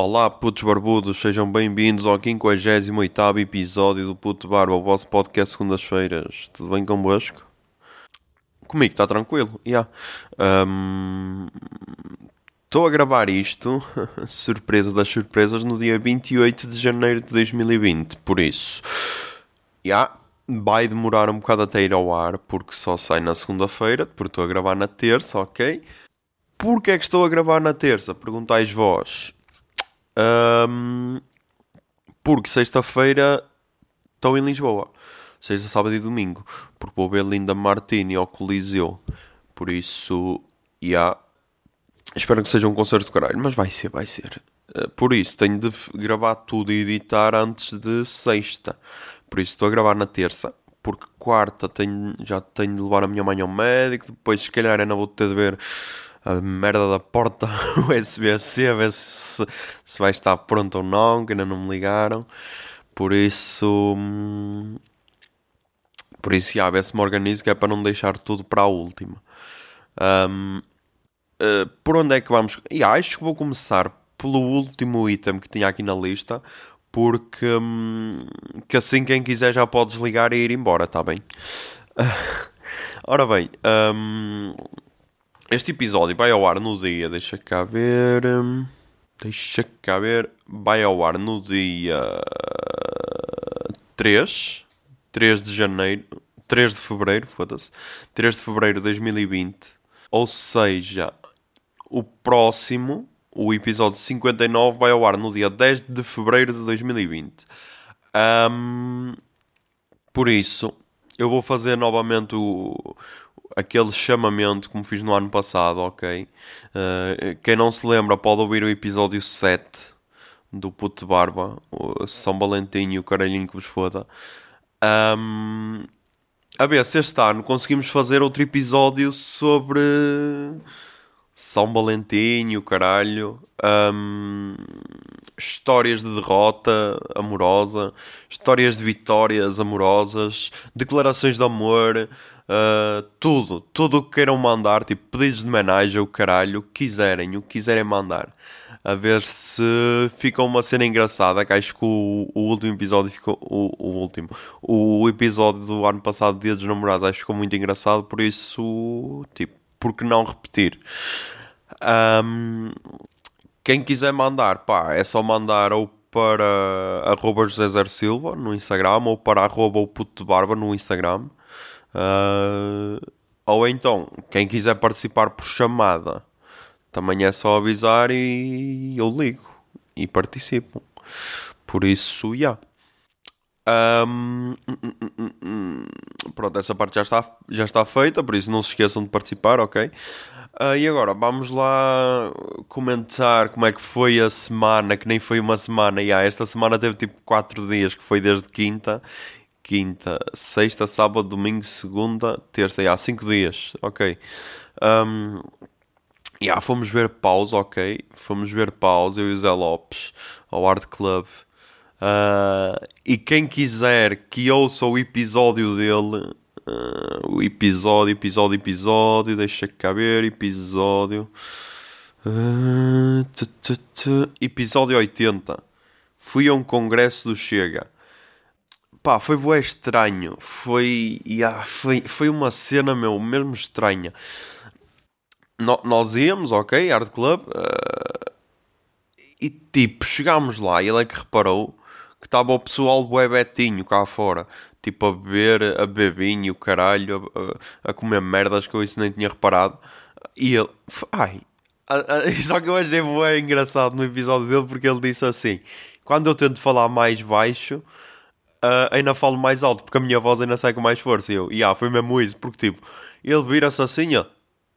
Olá, putos barbudos, sejam bem-vindos ao 58 episódio do Puto Barba, o vosso podcast segundas-feiras. Tudo bem convosco? Comigo está tranquilo, já. Estou a gravar isto, surpresa das surpresas, no dia 28 de janeiro de 2020, por isso, já, vai demorar um bocado até ir ao ar, porque só sai na segunda-feira, porque estou a gravar na terça, ok? Porquê é que estou a gravar na terça? Perguntais vós. Um, porque sexta-feira estou em Lisboa. Sexta, sábado e domingo. Porque vou ver Linda Martini ao Coliseu. Por isso, já. Yeah, espero que seja um concerto de caralho. Mas vai ser, vai ser. Uh, por isso, tenho de gravar tudo e editar antes de sexta. Por isso, estou a gravar na terça. Porque quarta tenho, já tenho de levar a minha mãe ao médico. Depois, se calhar, ainda vou ter de ver a merda da porta USB-C, a ver se, se vai estar pronto ou não, que ainda não me ligaram. Por isso. Hum, por isso, já, ver se me organizo, que é para não deixar tudo para a última. Um, uh, eh, por onde é que vamos? E acho que vou começar pelo último item que tinha aqui na lista, porque um, que assim quem quiser já pode desligar e ir embora, tá bem? Ora bem, um, este episódio vai ao ar no dia, deixa cá ver. Hum, deixa cá ver. Vai ao ar no dia 3. 3 de janeiro. 3 de fevereiro, foda-se. 3 de fevereiro de 2020. Ou seja, o próximo, o episódio 59, vai ao ar no dia 10 de fevereiro de 2020. Um, por isso, eu vou fazer novamente o, aquele chamamento como fiz no ano passado, ok? Uh, quem não se lembra pode ouvir o episódio 7 do Puto Barba, São Valentim e o caralhinho que vos foda. Um, a ver, se este ano conseguimos fazer outro episódio sobre São Valentim, o caralho, um, histórias de derrota amorosa, histórias de vitórias amorosas, declarações de amor, Uh, tudo, tudo o que queiram mandar, tipo pedidos de homenagem, o caralho, o que quiserem, o que quiserem mandar. A ver se fica uma cena engraçada. Que acho que o, o último episódio ficou. O, o, último. O episódio do ano passado, Dia dos Namorados, acho que ficou muito engraçado. Por isso, tipo, por que não repetir? Um, quem quiser mandar, pá, é só mandar ou para arroba José Silva no Instagram ou para arroba o puto de barba no Instagram. Uh, ou então, quem quiser participar por chamada, também é só avisar e eu ligo e participo. Por isso, já. Yeah. Um, pronto, essa parte já está, já está feita, por isso não se esqueçam de participar, ok? Uh, e agora vamos lá comentar como é que foi a semana, que nem foi uma semana. Yeah, esta semana teve tipo 4 dias, que foi desde quinta, quinta, sexta, sábado, domingo, segunda, terça, há cinco dias, ok. Um, yeah, fomos ver Paus, ok. Fomos ver Paus, eu e o Zé Lopes, ao Art Club. Uh, e quem quiser que ouça o episódio dele, uh, o episódio, episódio, episódio, deixa cá ver, episódio. Uh, episódio 80. Fui a um congresso do Chega Pá, foi bué estranho. Foi, yeah, foi. Foi uma cena, meu, mesmo estranha. No, nós íamos, ok, Art Club, uh, e tipo, chegámos lá e ele é que reparou que estava o pessoal bué betinho cá fora. Tipo, a beber, a bebinho, caralho, a, a, comer merdas que eu isso nem tinha reparado. E ele, ai, só que eu achei bué engraçado no episódio dele porque ele disse assim: quando eu tento falar mais baixo uh, ainda falo mais alto, porque a minha voz ainda sai com mais força. E eu, e ah, foi mesmo isso, porque tipo, ele vira-se assim, ó,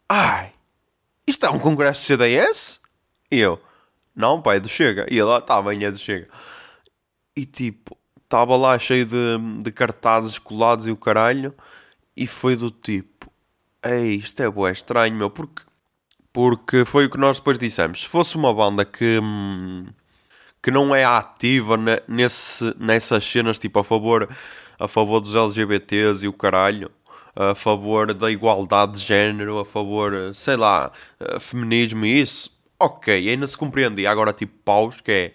ai, isto é um congresso de CDS? E eu, não, pai, é do Chega. E ele, ah, tá bem, é do Chega. E tipo, estava lá cheio de, de cartazes colados e o caralho, e foi do tipo, ei, isto é bué estranho, meu, porque, porque foi o que nós depois dissemos. Se fosse uma banda que. Que não é ativa nesse, nessas cenas, tipo, a favor, a favor dos LGBTs e o caralho, a favor da igualdade de género, a favor, sei lá, feminismo e isso, ok, ainda se compreendia. Agora, tipo, paus, que é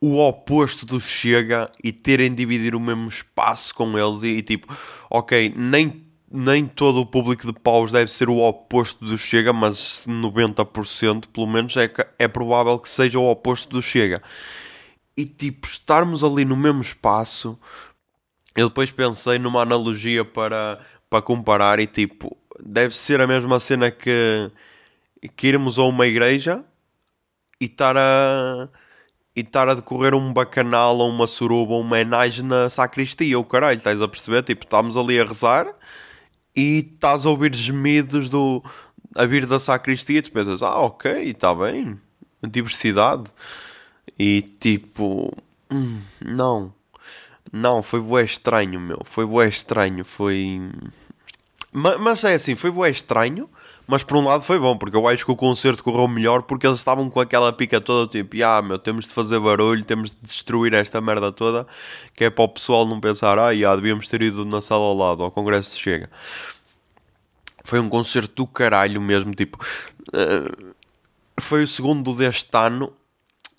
o oposto do Chega e terem dividir o mesmo espaço com eles e, e tipo, ok, nem, nem todo o público de paus deve ser o oposto do Chega, mas 90% pelo menos é, é provável que seja o oposto do Chega. E tipo, estarmos ali no mesmo espaço, eu depois pensei numa analogia para, para comparar e tipo, deve ser a mesma cena que, que irmos a uma igreja e estar a e estar a decorrer um bacanal ou uma suruba uma homenagem na sacristia. O caralho, estás a perceber? Tipo, estamos ali a rezar e estás a ouvir gemidos do, a vir da sacristia tu pensas, ah, ok, está bem, diversidade. E tipo, hum, não, não, foi bué estranho, meu, foi bué estranho, foi. Mas, mas é assim, foi bué estranho mas por um lado foi bom, porque eu acho que o concerto correu melhor porque eles estavam com aquela pica toda, tipo, ah, meu, temos de fazer barulho, temos de destruir esta merda toda, que é para o pessoal não pensar, ah, já, devíamos ter ido na sala ao lado, ao Congresso chega. Foi um concerto do caralho mesmo, tipo, uh, foi o segundo deste ano.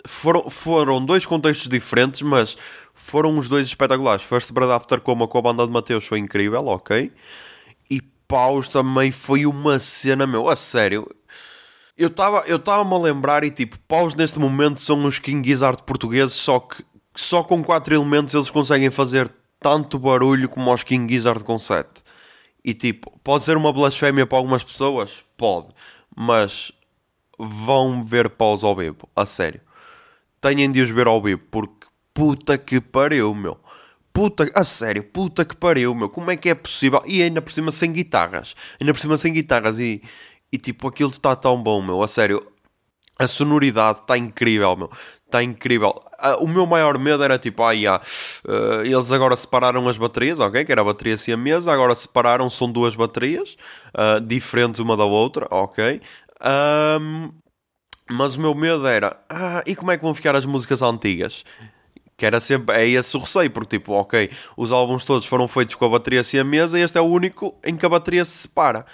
Foram, foram dois contextos diferentes, mas foram os dois espetaculares. First Bread After Coma com a banda de Mateus foi incrível, ok paus também foi uma cena, meu, a sério. Eu estava eu a lembrar e tipo, paus neste momento são os King Gizzard portugueses, só que só com quatro elementos eles conseguem fazer tanto barulho como os King Gizzard com sete. E tipo, pode ser uma blasfémia para algumas pessoas? Pode. Mas vão ver paus ao vivo, a sério. Tenham de os ver ao vivo, porque puta que pariu, meu. Puta, a sério, puta que pariu, meu. Como é que é possível? E ainda por cima sem guitarras. Ainda por cima sem guitarras. E, e tipo, aquilo está tão bom, meu. A sério, a sonoridade está incrível, meu. Está incrível. o meu maior medo era tipo, ah, yeah, uh, eles agora separaram as baterias, ok? Que era a bateria assim a mesa. Agora separaram, são duas baterias uh, diferentes uma da outra, ok? Um, mas o meu medo era, ah, e como é que vão ficar as músicas antigas? Que era sempre, é esse o receio, porque tipo, ok, os álbuns todos foram feitos com a bateria assim a mesa e este é o único em que a bateria se separa.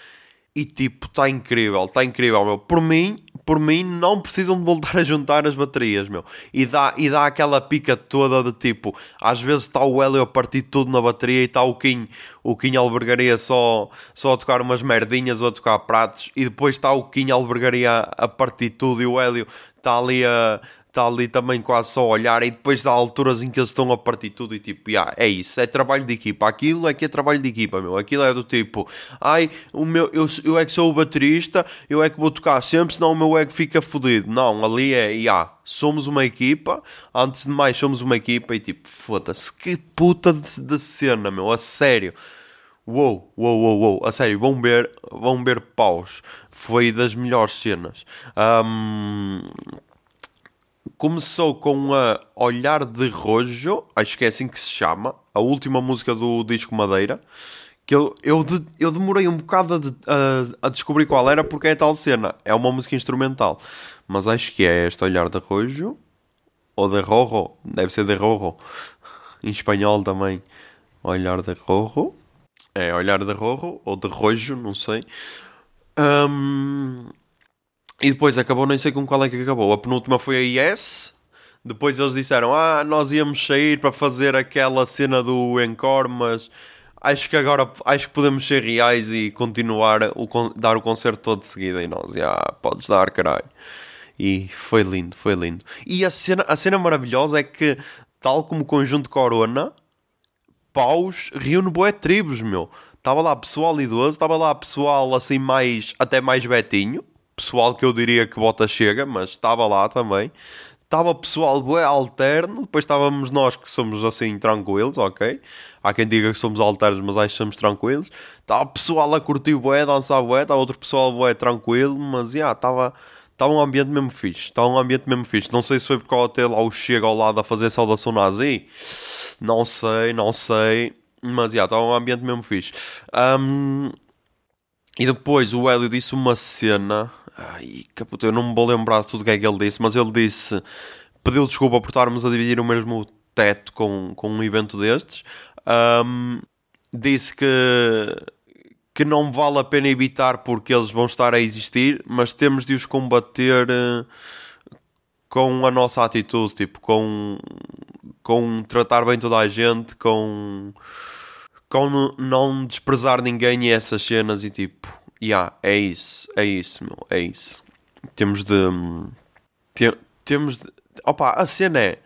E tipo, está incrível, está incrível, meu. Por mim, por mim, não precisam de voltar a juntar as baterias, meu. E dá, e dá aquela pica toda de tipo, às vezes está o Hélio a partir tudo na bateria e está o Kim, o Kim albergaria só, só a tocar umas merdinhas ou a tocar pratos, e depois está o Kim albergaria a partir tudo e o Hélio está ali a, está ali também quase só a olhar e depois há alturas em que eles estão a partir tudo e tipo, yeah, é isso, é trabalho de equipa, aquilo é que é trabalho de equipa, meu, aquilo é do tipo, ai, o meu, eu, eu é que sou o baterista, eu é que vou tocar sempre, senão o meu ego fica fodido. Não, ali é, yeah, somos uma equipa, antes de mais somos uma equipa e tipo, foda-se, que puta de, de cena, meu, a sério. Uou, uou, uou, uou, a sério, vão ver, vão ver paus. Foi das melhores cenas. Um, Começou com a Olhar de Rojo, acho que é assim que se chama, a última música do disco Madeira. Que eu, eu, de, eu demorei um bocado a, de, a, a, descobrir qual era, porque é tal cena. É uma música instrumental. Mas acho que é este Olhar de Rojo. Ou de Rojo. Deve ser de Rojo. Em espanhol também. Olhar de Rojo. É Olhar de Rojo. Ou de Rojo, não sei. Um, e depois acabou, nem sei com qual é que acabou. A penúltima foi a Yes. Depois eles disseram: Ah, nós íamos sair para fazer aquela cena do Encore, mas acho que agora acho que podemos ser reais e continuar o, dar o concerto todo de seguida. E nós, já, ah, podes dar, caralho. E foi lindo, foi lindo. E a cena, a cena maravilhosa é que, tal como o conjunto Corona, Paus reúne boé tribos, meu. Estava lá pessoal idoso, estava lá pessoal assim mais, até mais betinho pessoal que eu diria que bota chega, mas estava lá também. Estava pessoal bué alterno, depois estávamos nós que somos assim tranquilos, ok? Há quem diga que somos alternos, mas acho que somos tranquilos. Estava pessoal a curtir bué, dançar bué, estava outro pessoal bué tranquilo, mas já, yeah, estava... Estava um ambiente mesmo fixe. Estava um ambiente mesmo fixe. Não sei se foi porque ao ter lá o Chega ao lado a fazer saudação nazi. Não sei, não sei. Mas já, estava um ambiente mesmo fixe. Um, e depois o Hélio disse uma cena Ai, caputo, eu não me vou lembrar de tudo o que é que ele disse, mas ele disse. Pediu desculpa por estarmos a dividir o mesmo teto com, com um evento destes. Um, disse que, que não vale a pena evitar porque eles vão estar a existir, mas temos de os combater uh, com a nossa atitude, tipo, com, com tratar bem toda a gente, com, com não desprezar ninguém e essas cenas e tipo, yeah, é isso, é isso, meu, é isso. Temos de. Te, temos de. Opa, a cena é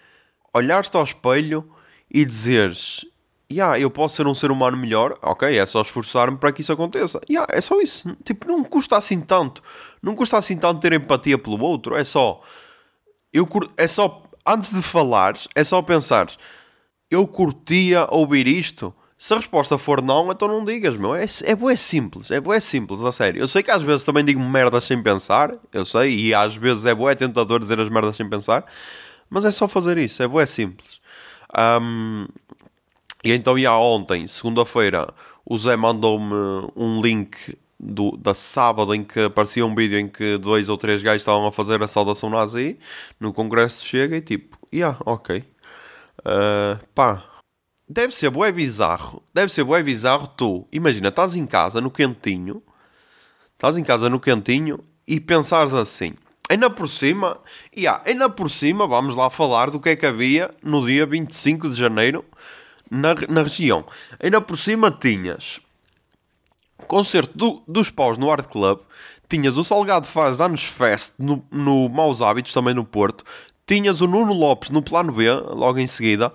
olhar-te ao espelho e dizeres yeah, eu posso ser um ser humano melhor, ok, é só esforçar-me para que isso aconteça. Yeah, é só isso. Tipo, não custa assim tanto. Não custa assim tanto ter empatia pelo outro. É só. Eu É só. Antes de falares, é só pensar. Eu curtia ouvir isto. Se a resposta for não, então não digas, meu. É, é bué simples. É bué simples, a sério. Eu sei que às vezes também digo merdas sem pensar. Eu sei. E às vezes é bué tentador dizer as merdas sem pensar. Mas é só fazer isso. É bué simples. Um, e então, já ontem, segunda-feira, o Zé mandou-me um link do, da sábado em que aparecia um vídeo em que dois ou três gajos estavam a fazer a saudação nazi no Congresso chega e tipo, yeah, ok. Uh, pá, deve ser bué bizarro. Deve ser bué bizarro tu. Imagina, estás em casa no quentinho, estás em casa no quentinho e pensares assim. Ainda por cima, yeah, ainda por cima, vamos lá falar do que é que havia no dia 25 de janeiro na, na região. Ainda por cima tinhas concerto do, dos paus no Art Club, tinhas o Salgado faz anos Fest no, no Maus Hábitos, também no Porto, tinhas o Nuno Lopes no Plano B, logo em seguida,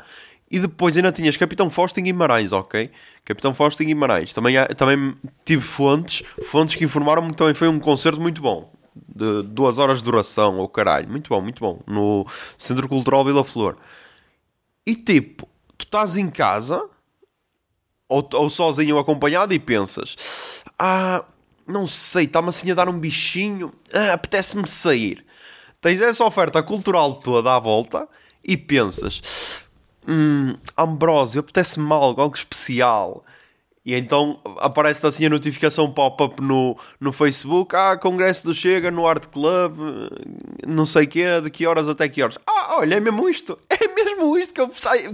e depois ainda tinhas Capitão Fausto em Guimarães, ok? Capitão Fausto em Guimarães. Também, também tive fontes, fontes que informaram-me que também foi um concerto muito bom. De duas horas de duração, ou oh, caralho. Muito bom, muito bom. No Centro Cultural Vila Flor. E tipo, tu estás em casa ou, ou sozinho ou acompanhado e pensas: Ah, não sei, está-me assim a dar um bichinho, ah, apetece-me sair. Tens essa oferta cultural toda à volta e pensas: Hum, Ambrósio, apetece-me algo, algo especial. E então aparece assim a notificação pop-up no, no Facebook: Ah, Congresso do Chega no Art Club, não sei quê, de que horas até que horas. Ah, olha, é mesmo isto, é mesmo isto que eu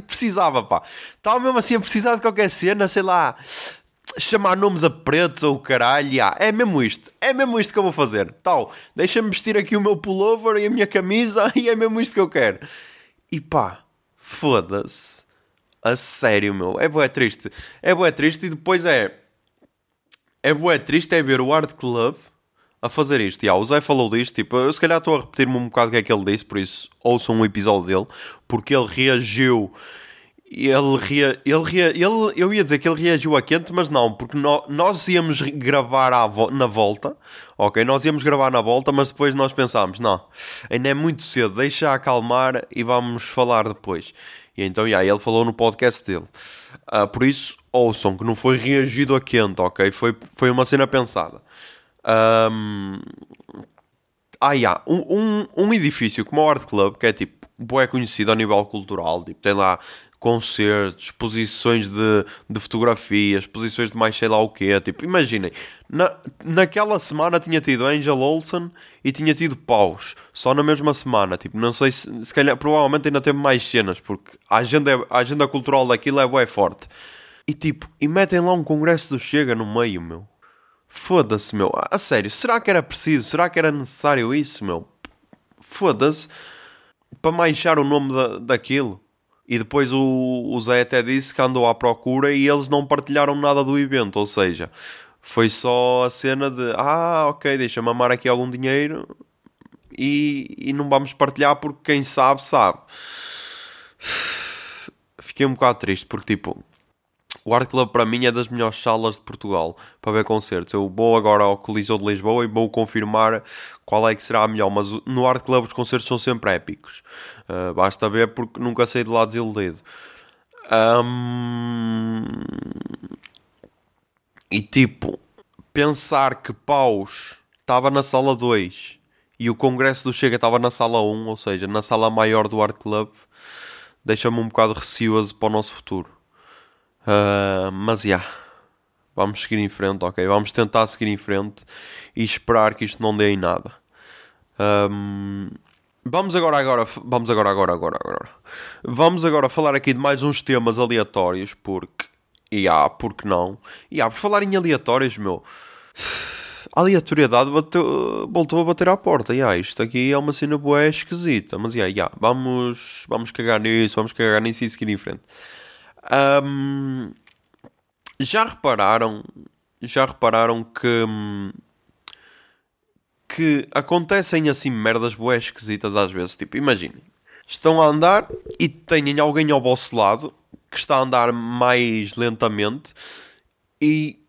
precisava, pá. Estava mesmo assim a precisar de qualquer cena, sei lá, chamar nomes a pretos ou caralho. Ah, é mesmo isto, é mesmo isto que eu vou fazer. Tal, deixa-me vestir aqui o meu pullover e a minha camisa e é mesmo isto que eu quero. E pá, foda-se a sério, meu. É bué triste. É bué triste e depois é... É bué triste é ver o Art Club a fazer isto. Yeah, o Zé falou disto, tipo, eu se calhar estou a repetir-me um bocado o que é que ele disse, por isso ouçam um episódio dele, porque ele reagiu ele, rea, ele, rea, ele eu ia dizer que ele reagiu a quente, mas não, porque no, nós íamos gravar na volta, ok? Nós íamos gravar na volta, mas depois nós pensámos, não, ainda é muito cedo, deixa acalmar e vamos falar depois. E então, yeah, ele falou no podcast dele. Uh, por isso, ouçam que não foi reagido a quente, ok? Foi, foi uma cena pensada. Um, ah, yeah, um, um, um edifício como o Art Club, que é tipo, é conhecido a nível cultural, tipo, tem lá concertos, exposições de, de fotografias, exposições de mais sei lá o quê. Tipo, imaginem, na, naquela semana tinha tido Angel Olsen e tinha tido Paus, só na mesma semana. Tipo, não sei se, se calhar, provavelmente ainda teve mais cenas, porque a agenda, é, a agenda cultural daquilo é bem forte. E tipo, e metem lá um congresso do Chega no meio, meu. Foda-se, meu. A sério, será que era preciso? Será que era necessário isso, meu? Foda-se. Para manchar o nome da, daquilo. E depois o, o Zé até disse que andou à procura e eles não partilharam nada do evento, ou seja, foi só a cena de ah, ok, deixa-me amar aqui algum dinheiro e, e não vamos partilhar porque quem sabe, sabe. Fiquei um bocado triste porque tipo o Art Club para mim é das melhores salas de Portugal para ver concertos. Eu vou agora ao Coliseu de Lisboa e vou confirmar qual é que será a melhor. Mas no Art Club os concertos são sempre épicos. Uh, basta ver porque nunca saí de lá desiludido. Um... E tipo, pensar que Paus estava na sala 2 e o Congresso do Chega estava na sala 1, ou seja, na sala maior do Art Club, deixa-me um bocado receoso para o nosso futuro. Uh, mas. Yeah, vamos seguir em frente, ok? Vamos tentar seguir em frente e esperar que isto não dê em nada. Um, vamos agora, agora, vamos agora, agora, agora, agora. Vamos agora falar aqui de mais uns temas aleatórios, porque E há, porque não? E há, por falar em aleatórios, meu. Aleatoriedade bateu, voltou a bater à porta. E há, isto aqui é uma cena boa esquisita. Mas yeah, yeah, vamos, vamos cagar nisso, vamos cagar nisso e seguir em frente. Um, já repararam? Já repararam que. Que acontecem assim merdas boas esquisitas às vezes. Tipo, imaginem. Estão a andar e têm alguém ao vosso lado que está a andar mais lentamente e,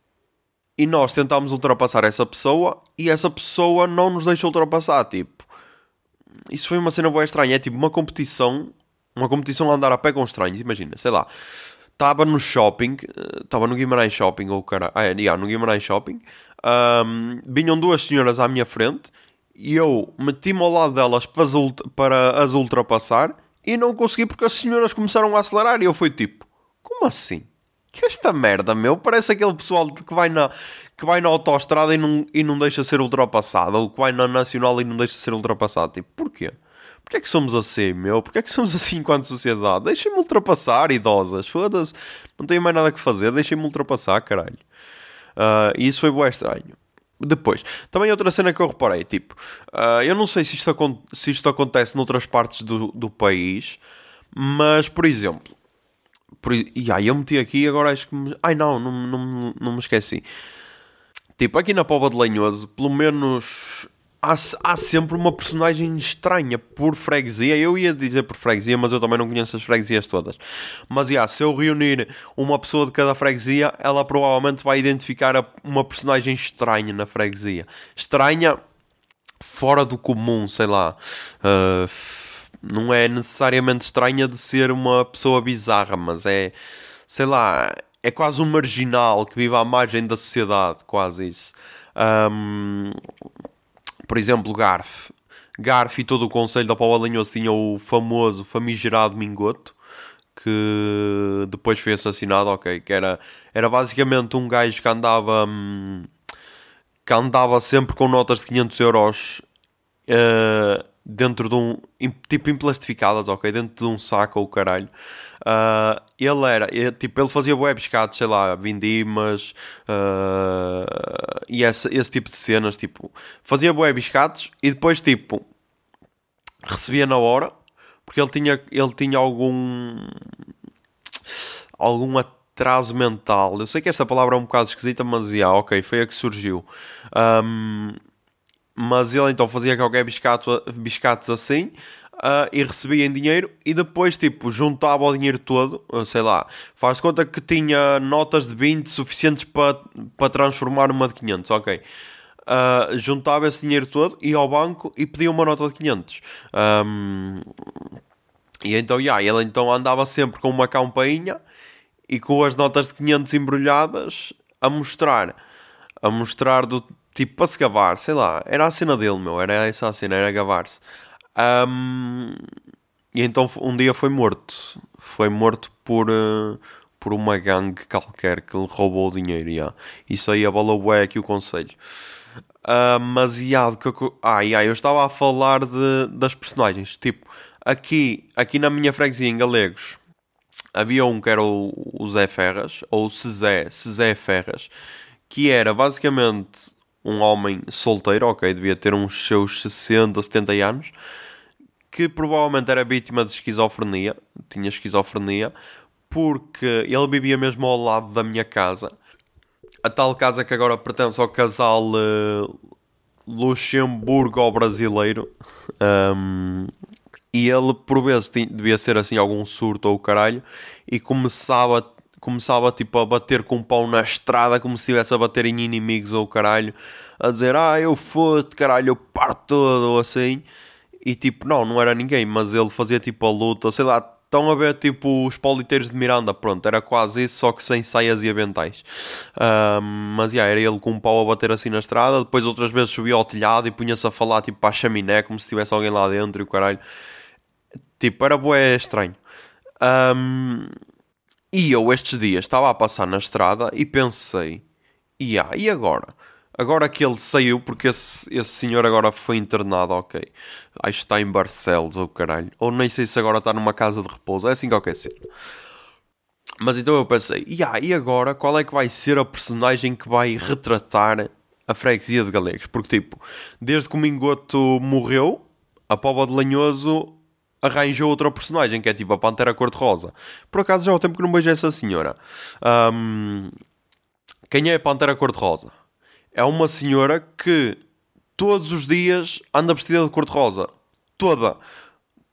e nós tentámos ultrapassar essa pessoa e essa pessoa não nos deixa ultrapassar. Tipo, isso foi uma cena boa estranha. É tipo uma competição, uma competição a andar a pé com estranhos. Imagina, sei lá, estava no shopping, estava no Guimarães Shopping, ou cara, ah, é, yeah, no Guimarães Shopping, um, vinham duas senhoras à minha frente e eu meti-me ao lado delas para as, para as ultrapassar e não consegui porque as senhoras começaram a acelerar e eu fui tipo, como assim? Que esta merda, meu, parece aquele pessoal que vai na, que vai na autostrada e não, e não deixa ser ultrapassado, ou que vai na nacional e não deixa ser ultrapassado. Tipo, porquê? Porquê é que somos assim, meu? Porquê é que somos assim enquanto sociedade? Deixem-me ultrapassar, idosas. Foda-se. Não tenho mais nada que fazer. Deixem-me ultrapassar, caralho. Uh, e isso foi bué estranho. Depois, também outra cena que eu reparei, tipo, uh, eu não sei se isto, se isto acontece noutras partes do, do país, mas, por exemplo, por, e aí eu meti aqui agora acho que me, ai não, não, não, não me esqueci. Tipo, aqui na Pova de Lenhoso, pelo menos há, há sempre uma personagem estranha por freguesia. Eu ia dizer por freguesia, mas eu também não conheço as freguesias todas. Mas yeah, se eu reunir uma pessoa de cada freguesia, ela provavelmente vai identificar uma personagem estranha na freguesia. Estranha, fora do comum, sei lá. Uh, não é necessariamente estranha de ser uma pessoa bizarra, mas é, sei lá, é quase um marginal que vive à margem da sociedade, quase isso. Um, por exemplo, Garf. Garf e todo o Conselho da Paula Linhoso tinha o famoso, famigerado Mingoto, que depois foi assassinado, ok, que era, era basicamente um gajo que andava... Hum, que andava sempre com notas de 500 euros uh, dentro de um. tipo emplastificadas, ok? Dentro de um saco ou caralho. Uh, ele era, ele, tipo, ele fazia webscats, sei lá, vindimas uh, e esse, esse tipo de cenas, tipo, fazia webscats e depois, tipo, recebia na hora porque ele tinha, ele tinha algum algum atraso mental. Eu sei que esta palavra é um bocado esquisita, mas yeah, ok, foi a que surgiu. Um, mas ele então fazia qualquer biscato, biscatos assim uh, e recebia em dinheiro e depois tipo juntava o dinheiro todo, uh, sei lá, faz conta que tinha notas de 20 suficientes para pa transformar numa de 500, ok. Uh, juntava esse dinheiro todo, ia ao banco e pedia uma nota de 500. Um, e então, yeah, ele então andava sempre com uma campainha e com as notas de 500 embrulhadas a mostrar, a mostrar do Tipo, para se gabar, sei lá. Era a cena dele, meu. Era essa a cena, era gabar-se. Um, e então um dia foi morto. Foi morto por, uh, por uma gangue qualquer que lhe roubou o dinheiro. Yeah. Isso aí abalou bué aqui o conselho. Uh, mas yeah, que, ah, yeah, eu estava a falar de, das personagens. Tipo, aqui, aqui na minha freguesia em Galegos havia um que era o, Zé Ferras, ou Cezé, Cezé Ferras, que era basicamente um homem solteiro, ok, devia ter uns seus 60, 70 anos, que provavelmente era vítima de esquizofrenia, tinha esquizofrenia, porque ele vivia mesmo ao lado da minha casa. A tal casa que agora pertence ao casal uh, Luxemburgo ao brasileiro. Um, e ele, por vezes, tinha, devia ser assim algum surto ou caralho, e começava começava tipo a bater com um pau na estrada como se estivesse a bater em inimigos ou caralho, a dizer ah eu foto caralho, eu parto todo ou assim. E tipo, não, não era ninguém, mas ele fazia tipo a luta, sei lá, estão a ver tipo os politeiros de Miranda, pronto, era quase isso, só que sem saias e aventais. Mas yeah, era ele com um pau a bater assim na estrada, depois outras vezes subia ao telhado e punha-se a falar tipo para a chaminé, como se tivesse alguém lá dentro e o caralho. Tipo, era bué estranho. Um, e eu estes dias estava a passar na estrada e pensei, yeah, e agora? Agora que ele saiu, porque esse, esse senhor agora foi internado, ok. Acho que está em Barcelos, ou oh, caralho. Ou nem sei se agora está numa casa de repouso. É assim qualquer cena. Mas então eu pensei, yeah, e agora qual é que vai ser a personagem que vai retratar a freguesia de Galegos? Porque, tipo, desde que o Mingoto morreu, a Poba de Lanhoso arranjou outra personagem, que é tipo a Pantera Cor-de-Rosa. Por acaso já há tempo que não vejo essa senhora. Um, quem é a Pantera Cor-de-Rosa? É uma senhora que todos os dias anda vestida de cor-de-rosa. Toda.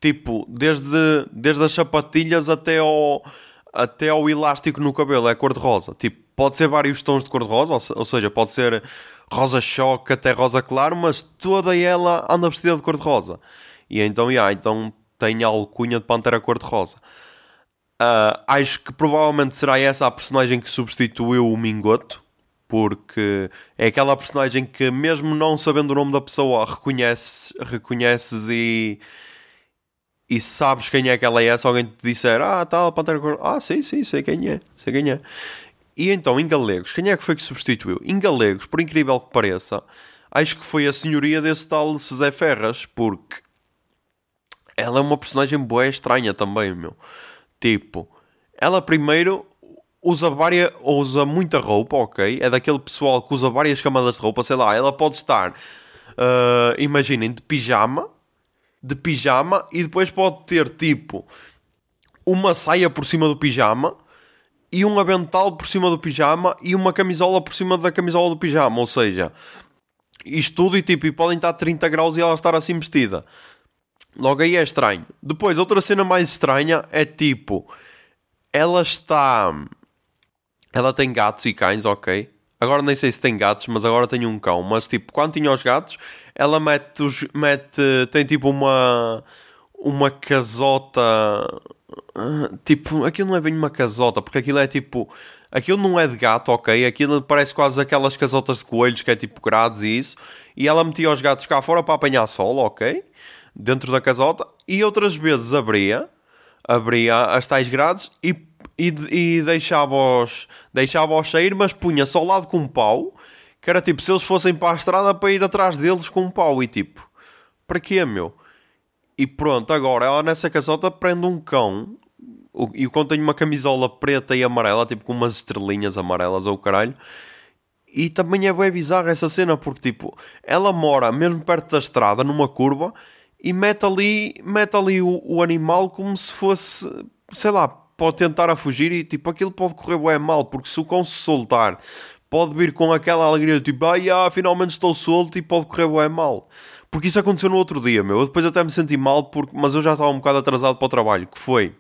Tipo, desde, desde as sapatilhas até ao, até ao elástico no cabelo é cor-de-rosa. Tipo, pode ser vários tons de cor-de-rosa, ou seja, pode ser rosa choque até rosa claro, mas toda ela anda vestida de cor-de-rosa. E então, yeah, então tem a alcunha de pantera cor-de-rosa. Uh, acho que provavelmente será essa a personagem que substituiu o Mingoto, porque é aquela personagem que, mesmo não sabendo o nome da pessoa, reconheces, reconheces e, e sabes quem é que ela é. Se alguém te disser, ah, tal, tá, Pantera Cor, ah, sim, sim, sei quem é, sei quem é. E então, em galegos, quem é que foi que substituiu? Em galegos, por incrível que pareça, acho que foi a senhoria desse tal Cezé Ferras, porque ela é uma personagem boa estranha também, meu. Tipo, ela primeiro usa várias, usa muita roupa, ok? É daquele pessoal que usa várias camadas de roupa, sei lá, ela pode estar, uh, imaginem, de pijama, de pijama e depois pode ter tipo uma saia por cima do pijama e um avental por cima do pijama e uma camisola por cima da camisola do pijama, ou seja, isto tudo e tipo, e podem estar 30 graus e ela estar assim vestida. Logo aí é estranho. Depois, outra cena mais estranha é tipo, ela está ela tem gatos e cães, ok. Agora nem sei se tem gatos, mas agora tem um cão. Mas tipo, quando tinha os gatos, ela mete, os, mete tem tipo uma uma casota. Tipo, aquilo não é bem uma casota, porque aquilo é tipo. Aquilo não é de gato, ok? Aquilo parece quase aquelas casotas de coelhos que é tipo grades e isso. E ela metia os gatos cá fora para apanhar sol, ok? Dentro da casota. E outras vezes abria, abria as tais grades e e, e deixava-os deixava sair, mas punha-se ao lado com um pau, que era tipo, se eles fossem para a estrada para ir atrás deles com um pau, e tipo, para quê, meu? E pronto, agora ela nessa casota prende um cão, e o cão tem uma camisola preta e amarela, tipo com umas estrelinhas amarelas ou caralho, e também é bem bizarra essa cena, porque tipo, ela mora mesmo perto da estrada, numa curva, e mete ali, mete ali o, o animal como se fosse, sei lá, pode tentar a fugir e tipo aquilo pode correr bem mal, porque se o cão se soltar, pode vir com aquela alegria tipo, ai, ah, finalmente estou solto e pode correr bem mal. Porque isso aconteceu no outro dia, meu. Eu depois até me senti mal, porque, mas eu já estava um bocado atrasado para o trabalho. Que foi?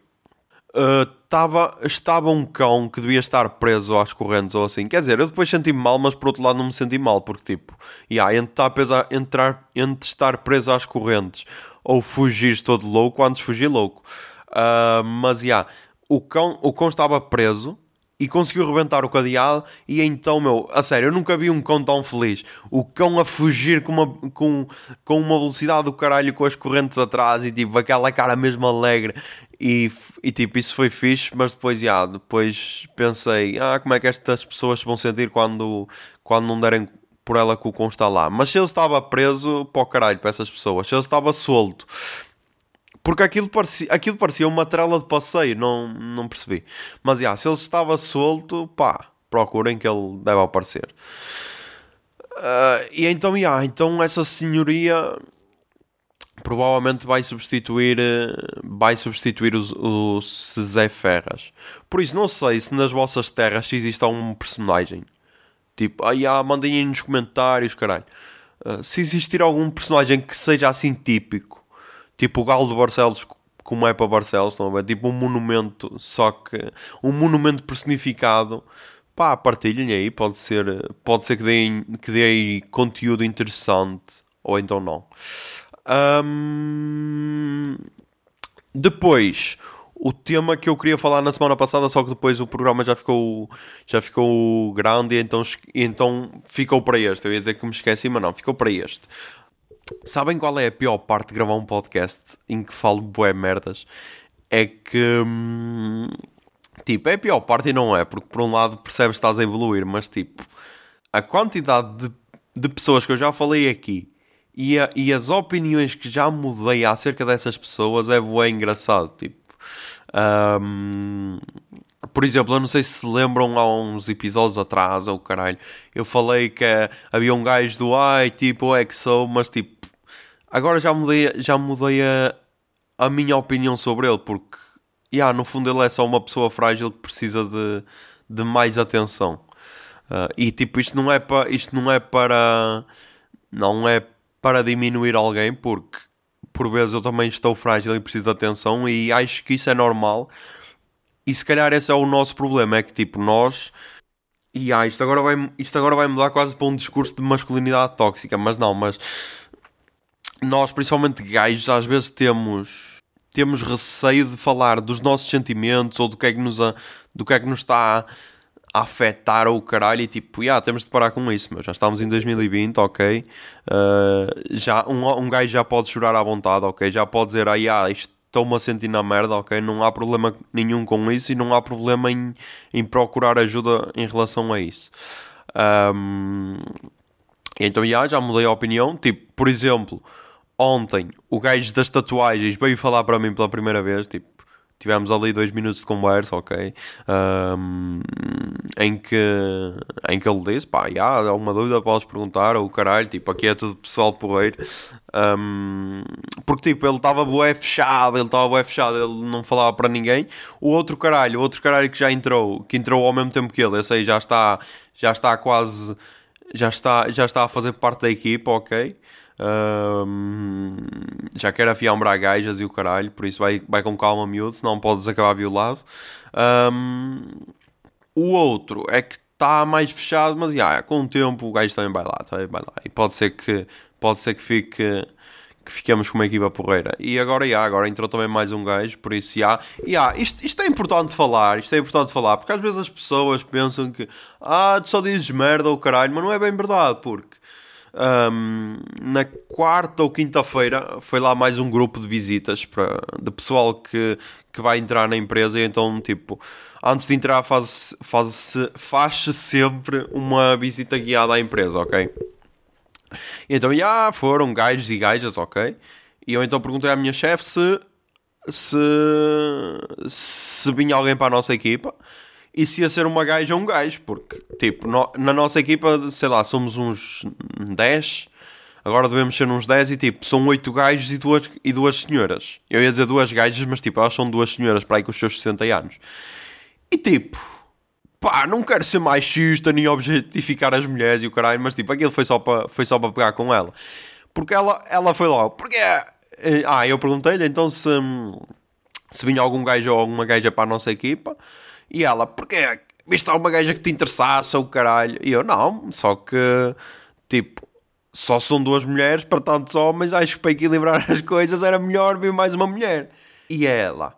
Uh, tava, estava um cão que devia estar preso às correntes ou assim. Quer dizer, eu depois senti-me mal, mas por outro lado não me senti mal, porque tipo, yeah, entre, estar preso, entrar, entre estar preso às correntes ou fugir todo louco, antes fugir louco. Uh, mas yeah, o cão, o cão estava preso e conseguiu rebentar o cadeado e então, meu, a sério, eu nunca vi um cão tão feliz. O cão a fugir com uma, com, com uma velocidade do caralho com as correntes atrás e tipo, aquela cara mesmo alegre e, e tipo, isso foi fixe, mas depois, já, depois pensei, ah, como é que estas pessoas se vão sentir quando, quando não derem por ela que o cão está lá. Mas se ele estava preso, o caralho, para essas pessoas, se ele estava solto porque aquilo parecia, aquilo parecia uma trela de passeio, não, não percebi. Mas, já, se ele estava solto, pá, procurem que ele deve aparecer. Uh, e então, já, então essa senhoria provavelmente vai substituir vai substituir o, o Cezé Ferras. Por isso, não sei se nas vossas terras existe um personagem. Tipo, aí ah, mandem aí nos comentários, caralho. Uh, se existir algum personagem que seja assim típico Tipo o Galo de Barcelos, como é para Barcelos, a ver? Tipo um monumento, só que um monumento personificado. Pá, partilhem aí, pode ser, pode ser que deem, que deem conteúdo interessante, ou então não. Um, depois, o tema que eu queria falar na semana passada, só que depois o programa já ficou, já ficou grande então, então ficou para este. Eu ia dizer que me esqueci, mas não, ficou para este. Sabem qual é a pior parte de gravar um podcast em que falo bué merdas? É que. Hum, tipo, é a pior parte e não é, porque por um lado percebes que estás a evoluir, mas tipo, a quantidade de, de pessoas que eu já falei aqui e, a, e as opiniões que já mudei acerca dessas pessoas é bué engraçado. Tipo, um, Por exemplo, eu não sei se se lembram há uns episódios atrás, ou caralho, eu falei que havia um gajo do ai, tipo, o EXO, mas tipo, agora já mudei, já mudei a, a minha opinião sobre ele, porque, yeah, no fundo ele é só uma pessoa frágil que precisa de, de mais atenção. Uh, e tipo, isto não é para, isto não é para, não é para diminuir alguém, porque por vezes eu também estou frágil e preciso de atenção e acho que isso é normal. E se calhar esse é o nosso problema, é que tipo, nós. E ah, isto agora, vai, isto agora vai mudar quase para um discurso de masculinidade tóxica, mas não, mas nós, principalmente gajos, às vezes temos temos receio de falar dos nossos sentimentos ou do que é que nos, a, do que é que nos está a afetar o caralho e tipo, yeah, temos de parar com isso, mas já estamos em 2020, ok? Uh, já, um, um gajo já pode chorar à vontade, ok? Já pode dizer, ah, yeah, estou-me a sentir na merda, ok? Não há problema nenhum com isso e não há problema em, em procurar ajuda em relação a isso. Um, então, yeah, já mudei a opinião. Tipo, por exemplo, ontem o gajo das tatuagens veio falar para mim pela primeira vez, tipo, tivemos ali dois minutos de conversa, ok? Um, em, que, em que ele disse: pá, há alguma dúvida, podes perguntar, ou caralho, tipo, aqui é tudo pessoal porreiro. Um, porque, tipo, ele estava bué fechado, ele estava bué fechado, ele não falava para ninguém. O outro caralho, o outro caralho que já entrou, que entrou ao mesmo tempo que ele, esse aí já está, já está quase. Já está, já está a fazer parte da equipa, ok? Um, já quer afiar um bragajas e o caralho, por isso vai, vai com calma, miúdo, senão podes acabar violado. Um, o outro é que está mais fechado, mas yeah, com o tempo o gajo também vai lá, também vai lá. E pode ser que, pode ser que fique que ficamos com uma equipa porreira. E agora, yeah, agora entrou também mais um gajo, por isso, yeah, yeah, isto, isto é importante falar, isto é importante falar, porque às vezes as pessoas pensam que, ah, tu só dizes merda ou caralho, mas não é bem verdade, porque um, na quarta ou quinta-feira foi lá mais um grupo de visitas para, de pessoal que, que vai entrar na empresa e então, tipo, antes de entrar faz-se faz, faz sempre uma visita guiada à empresa, ok? Então, já foram gajos e gajas, ok? E eu então perguntei à minha chefe se, se, se vinha alguém para a nossa equipa e se ia ser uma gaja um gajo, porque, tipo, no, na nossa equipa, sei lá, somos uns 10, agora devemos ser uns 10 e, tipo, são 8 gajos e duas, e duas senhoras. Eu ia dizer duas gajas, mas, tipo, elas são duas senhoras para aí com os seus 60 anos. E, tipo, pá, não quero ser machista nem objetificar as mulheres e o caralho, mas, tipo, aquilo foi só para, foi só para pegar com ela. Porque ela, ela foi logo, porque... Ah, eu perguntei-lhe, então, se, se vinha algum gajo ou alguma gaja para a nossa equipa... E ela, porque viste alguma gaja que te interessasse ou caralho? E eu, não, só que, tipo, só são duas mulheres para tantos homens, acho que para equilibrar as coisas era melhor vir mais uma mulher. E ela,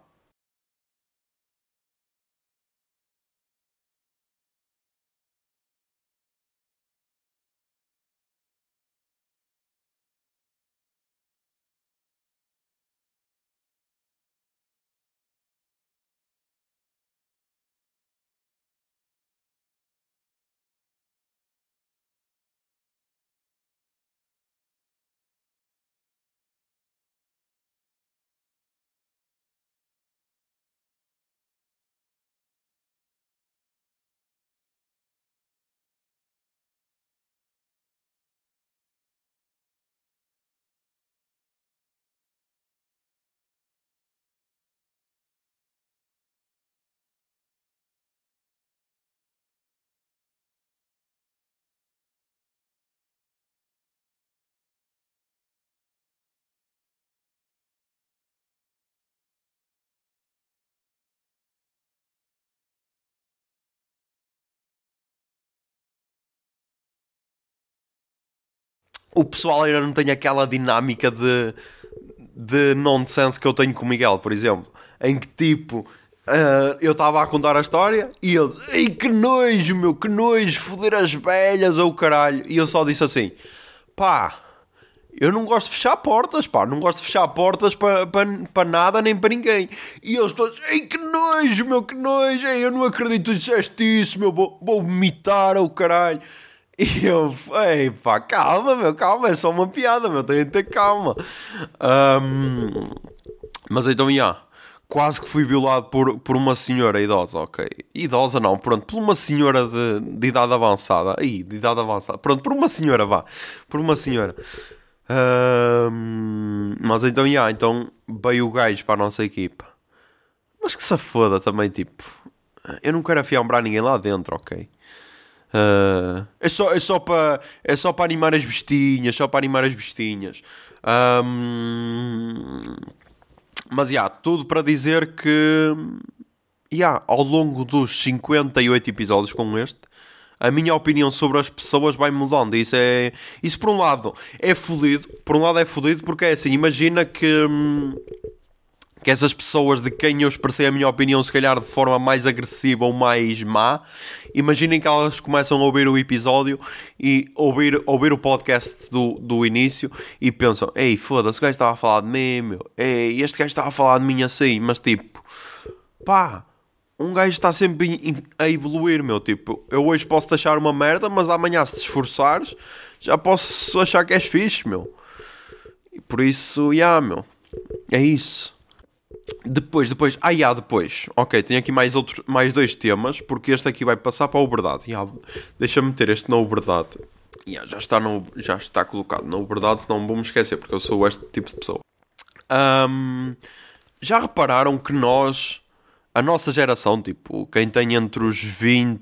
o pessoal ainda não tem aquela dinâmica de, de nonsense que eu tenho com o Miguel, por exemplo, em que tipo. Uh, eu estava a contar a história e eles, ei que nojo, meu, que nojo, foder as velhas ou caralho. E eu só disse assim: pá, eu não gosto de fechar portas, pá, não gosto de fechar portas para pa, pa nada nem para ninguém. E eles todos, ei que nojo, meu, que nojo, ei, eu não acredito que disseste isso, meu, vou, vou vomitar ou caralho. E eu, ei pá, calma, meu, calma, é só uma piada, meu, tenho que ter calma. Um, mas então, já, quase que fui violado por, por uma senhora idosa, ok? Idosa não, pronto, por uma senhora de, de idade avançada. Aí, de idade avançada. Pronto, por uma senhora, vá. Por uma senhora. Um, mas então, yeah, então veio o gajo para a nossa equipa. Mas que se foda também, tipo. Eu não quero afiambrar ninguém lá dentro, ok? Uh, é só, é só para é só para animar as bestinhas, só para animar as bestinhas. Um, mas, já, yeah, tudo para dizer que, yeah, ao longo dos 58 episódios como este, a minha opinião sobre as pessoas vai mudando. Isso é. Isso por um lado é fodido. Por um lado é fodido porque é assim, imagina que. Hum, que essas pessoas de quem eu expressei a minha opinião, se calhar de forma mais agressiva ou mais má, imaginem que elas começam a ouvir o episódio e ouvir, ouvir o podcast do, do início e pensam: Ei, foda-se, o gajo estava a falar de mim, meu. Ei, este gajo estava a falar de mim assim, mas tipo, pá. Um gajo está sempre a evoluir, meu. Tipo, eu hoje posso te achar uma merda, mas amanhã, se te esforçares, já posso achar que és fixe, meu. E por isso, já, yeah, meu. É isso. Depois, depois, ah, yeah, depois, ok, tenho aqui mais, outro, mais dois temas, porque este aqui vai passar para o verdade. Yeah, Deixa-me meter este na verdade. Yeah, já, está no, já está colocado na verdade, senão vou-me esquecer, porque eu sou este tipo de pessoa. Um, já repararam que nós, a nossa geração, tipo, quem tem entre os 20,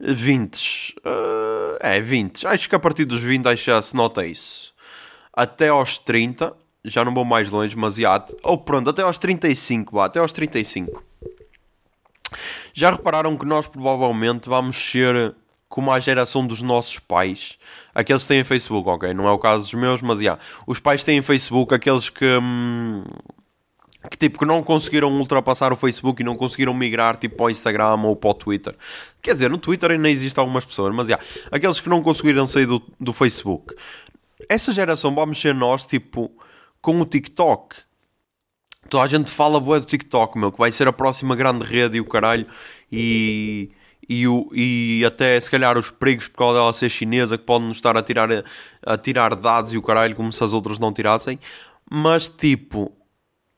20, uh, é 20, acho que a partir dos 20 acho já se nota isso, até aos 30 já não vou mais longe, mas já, ou pronto, até aos 35, vá, até aos 35. Já repararam que nós provavelmente vamos ser como a geração dos nossos pais, aqueles que têm Facebook, ok? Não é o caso dos meus, mas já. Os pais têm Facebook, aqueles que. Hum, que tipo que não conseguiram ultrapassar o Facebook e não conseguiram migrar tipo para o Instagram ou para o Twitter. Quer dizer, no Twitter ainda existem algumas pessoas, mas já, aqueles que não conseguiram sair do, do Facebook. Essa geração vamos ser nós, tipo, com o TikTok. Toda a gente fala boa do TikTok, meu, que vai ser a próxima grande rede e o caralho. E, e, o, e até se calhar os perigos por causa dela ser chinesa que podem nos estar a tirar, a tirar dados e o caralho como se as outras não tirassem. Mas tipo,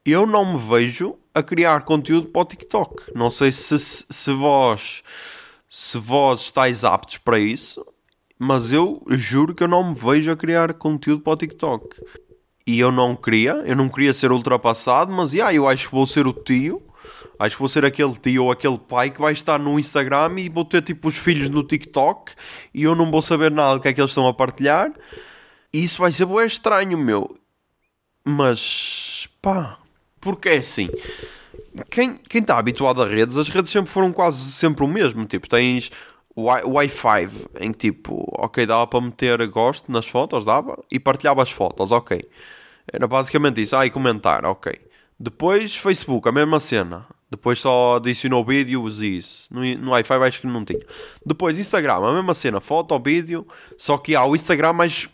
eu não me vejo a criar conteúdo para o TikTok. Não sei se, se vós se vós estáis aptos para isso, mas eu juro que eu não me vejo a criar conteúdo para o TikTok e eu não queria, eu não queria ser ultrapassado, mas yeah, eu acho que vou ser o tio, acho que vou ser aquele tio ou aquele pai que vai estar no Instagram e vou ter tipo os filhos no TikTok e eu não vou saber nada do que é que eles estão a partilhar. E isso vai ser bem estranho, meu. Mas pá, porque é assim. Quem, quem está habituado a redes, as redes sempre foram quase sempre o mesmo. Tipo, tens Wi-Fi, em que tipo, ok, dava para meter gosto nas fotos, dava, e partilhava as fotos, ok. Era basicamente isso. Ah, e comentar, ok. Depois Facebook, a mesma cena. Depois só adicionou vídeos e isso. No, no Wi-Fi acho que não tinha. Depois Instagram, a mesma cena. Foto, vídeo. Só que há o Instagram mais...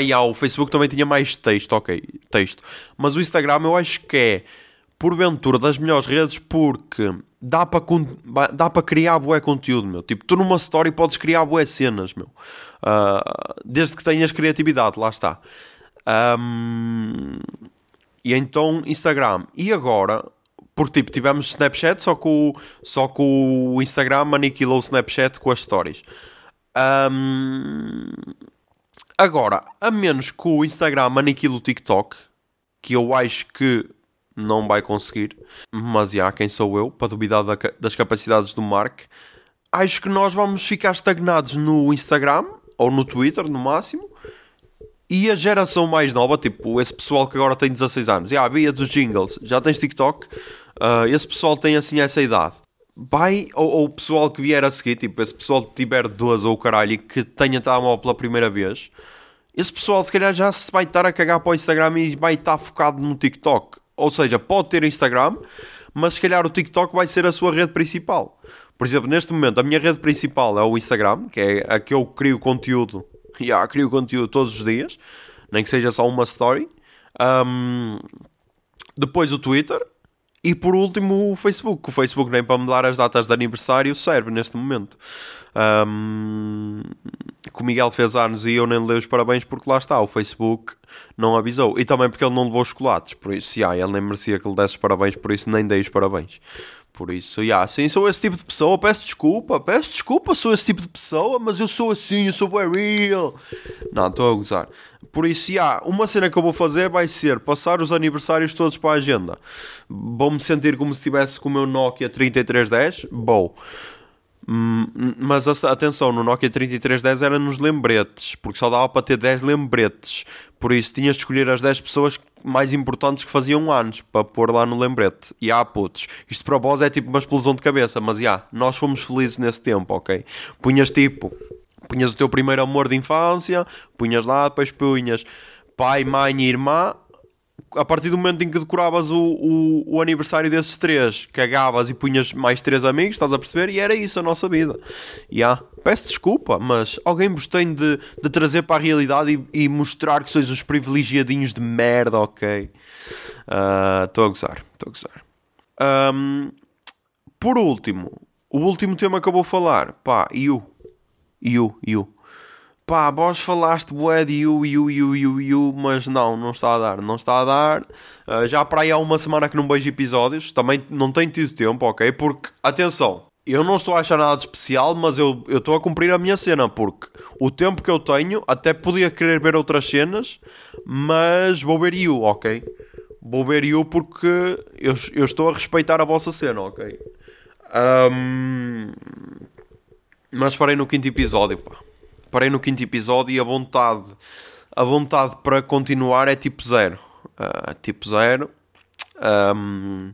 E há, o Facebook também tinha mais texto, ok. Texto. Mas o Instagram eu acho que é, porventura, das melhores redes porque dá para dá para criar bué conteúdo, meu. Tipo, tu numa story podes criar bué cenas, meu. Uh, desde que tenhas criatividade, lá está. Um, e então Instagram. E agora, porque tipo, tivemos Snapchat, só que o, só que o Instagram aniquilou o Snapchat com as stories. Um, agora, a menos que o Instagram aniquile o TikTok, que eu acho que não vai conseguir, mas já, quem sou eu para duvidar da, das capacidades do Mark? Acho que nós vamos ficar estagnados no Instagram ou no Twitter, no máximo e a geração mais nova, tipo esse pessoal que agora tem 16 anos, e a via dos jingles, já tens TikTok, uh, esse pessoal tem assim essa idade. Vai, ou, ou, o pessoal que vier a seguir, tipo esse pessoal que tiver 12 ou caralho e que tenha telemóvel pela primeira vez, esse pessoal se calhar já se vai estar a cagar para o Instagram e vai estar focado no TikTok. Ou seja, pode ter Instagram, mas se calhar o TikTok vai ser a sua rede principal. Por exemplo, neste momento, a minha rede principal é o Instagram, que é a que eu crio conteúdo yeah, crio conteúdo todos os dias, nem que seja só uma story. Um, depois o Twitter. E por último o Facebook. O Facebook nem para me dar as datas de aniversário serve neste momento. Um, que o Miguel fez anos e eu nem lhe dei os parabéns porque lá está, o Facebook não avisou. E também porque ele não levou chocolates, por isso, yeah, ele nem merecia que lhe desse os parabéns, por isso nem dei os parabéns. Por isso, yeah, sim, sou esse tipo de pessoa, peço desculpa, peço desculpa, sou esse tipo de pessoa, mas eu sou assim, eu sou bem real. Não, estou a gozar. Por isso, yeah, uma cena que eu vou fazer vai ser passar os aniversários todos para a agenda. Vou-me sentir como se estivesse com o meu Nokia 3310, bom. Hum, mas atenção, no Nokia 3310 era nos lembretes, porque só dava para ter 10 lembretes. Por isso tinhas de escolher as 10 pessoas mais importantes que faziam anos para pôr lá no lembrete. E há putos. Isto para vós é tipo uma explosão de cabeça, mas já, nós fomos felizes nesse tempo, ok? Punhas tipo, punhas o teu primeiro amor de infância, punhas lá, depois punhas pai, mãe e irmã a partir do momento em que decoravas o, o, o, aniversário desses três, cagavas e punhas mais três amigos, estás a perceber? E era isso a nossa vida. E yeah, peço desculpa, mas alguém vos tem de, de trazer para a realidade e, e mostrar que sois os privilegiadinhos de merda, ok? Ah, estou uh, a gozar, estou a gozar. Um, por último, o último tema que eu vou falar, pá, you. You, you pá, vós falaste bué de you, you, you, you, you, mas não, não está a dar, não está a dar. Uh, já para aí há uma semana que não vejo episódios, também não tenho tido tempo, ok? Porque, atenção, eu não estou a achar nada de especial, mas eu, eu estou a cumprir a minha cena, porque o tempo que eu tenho, até podia querer ver outras cenas, mas vou ver you, ok? Vou ver you porque eu, eu estou a respeitar a vossa cena, ok? Um, mas parei no quinto episódio, pá parei no quinto episódio e a vontade, a vontade para continuar é tipo zero. Uh, tipo zero. Um,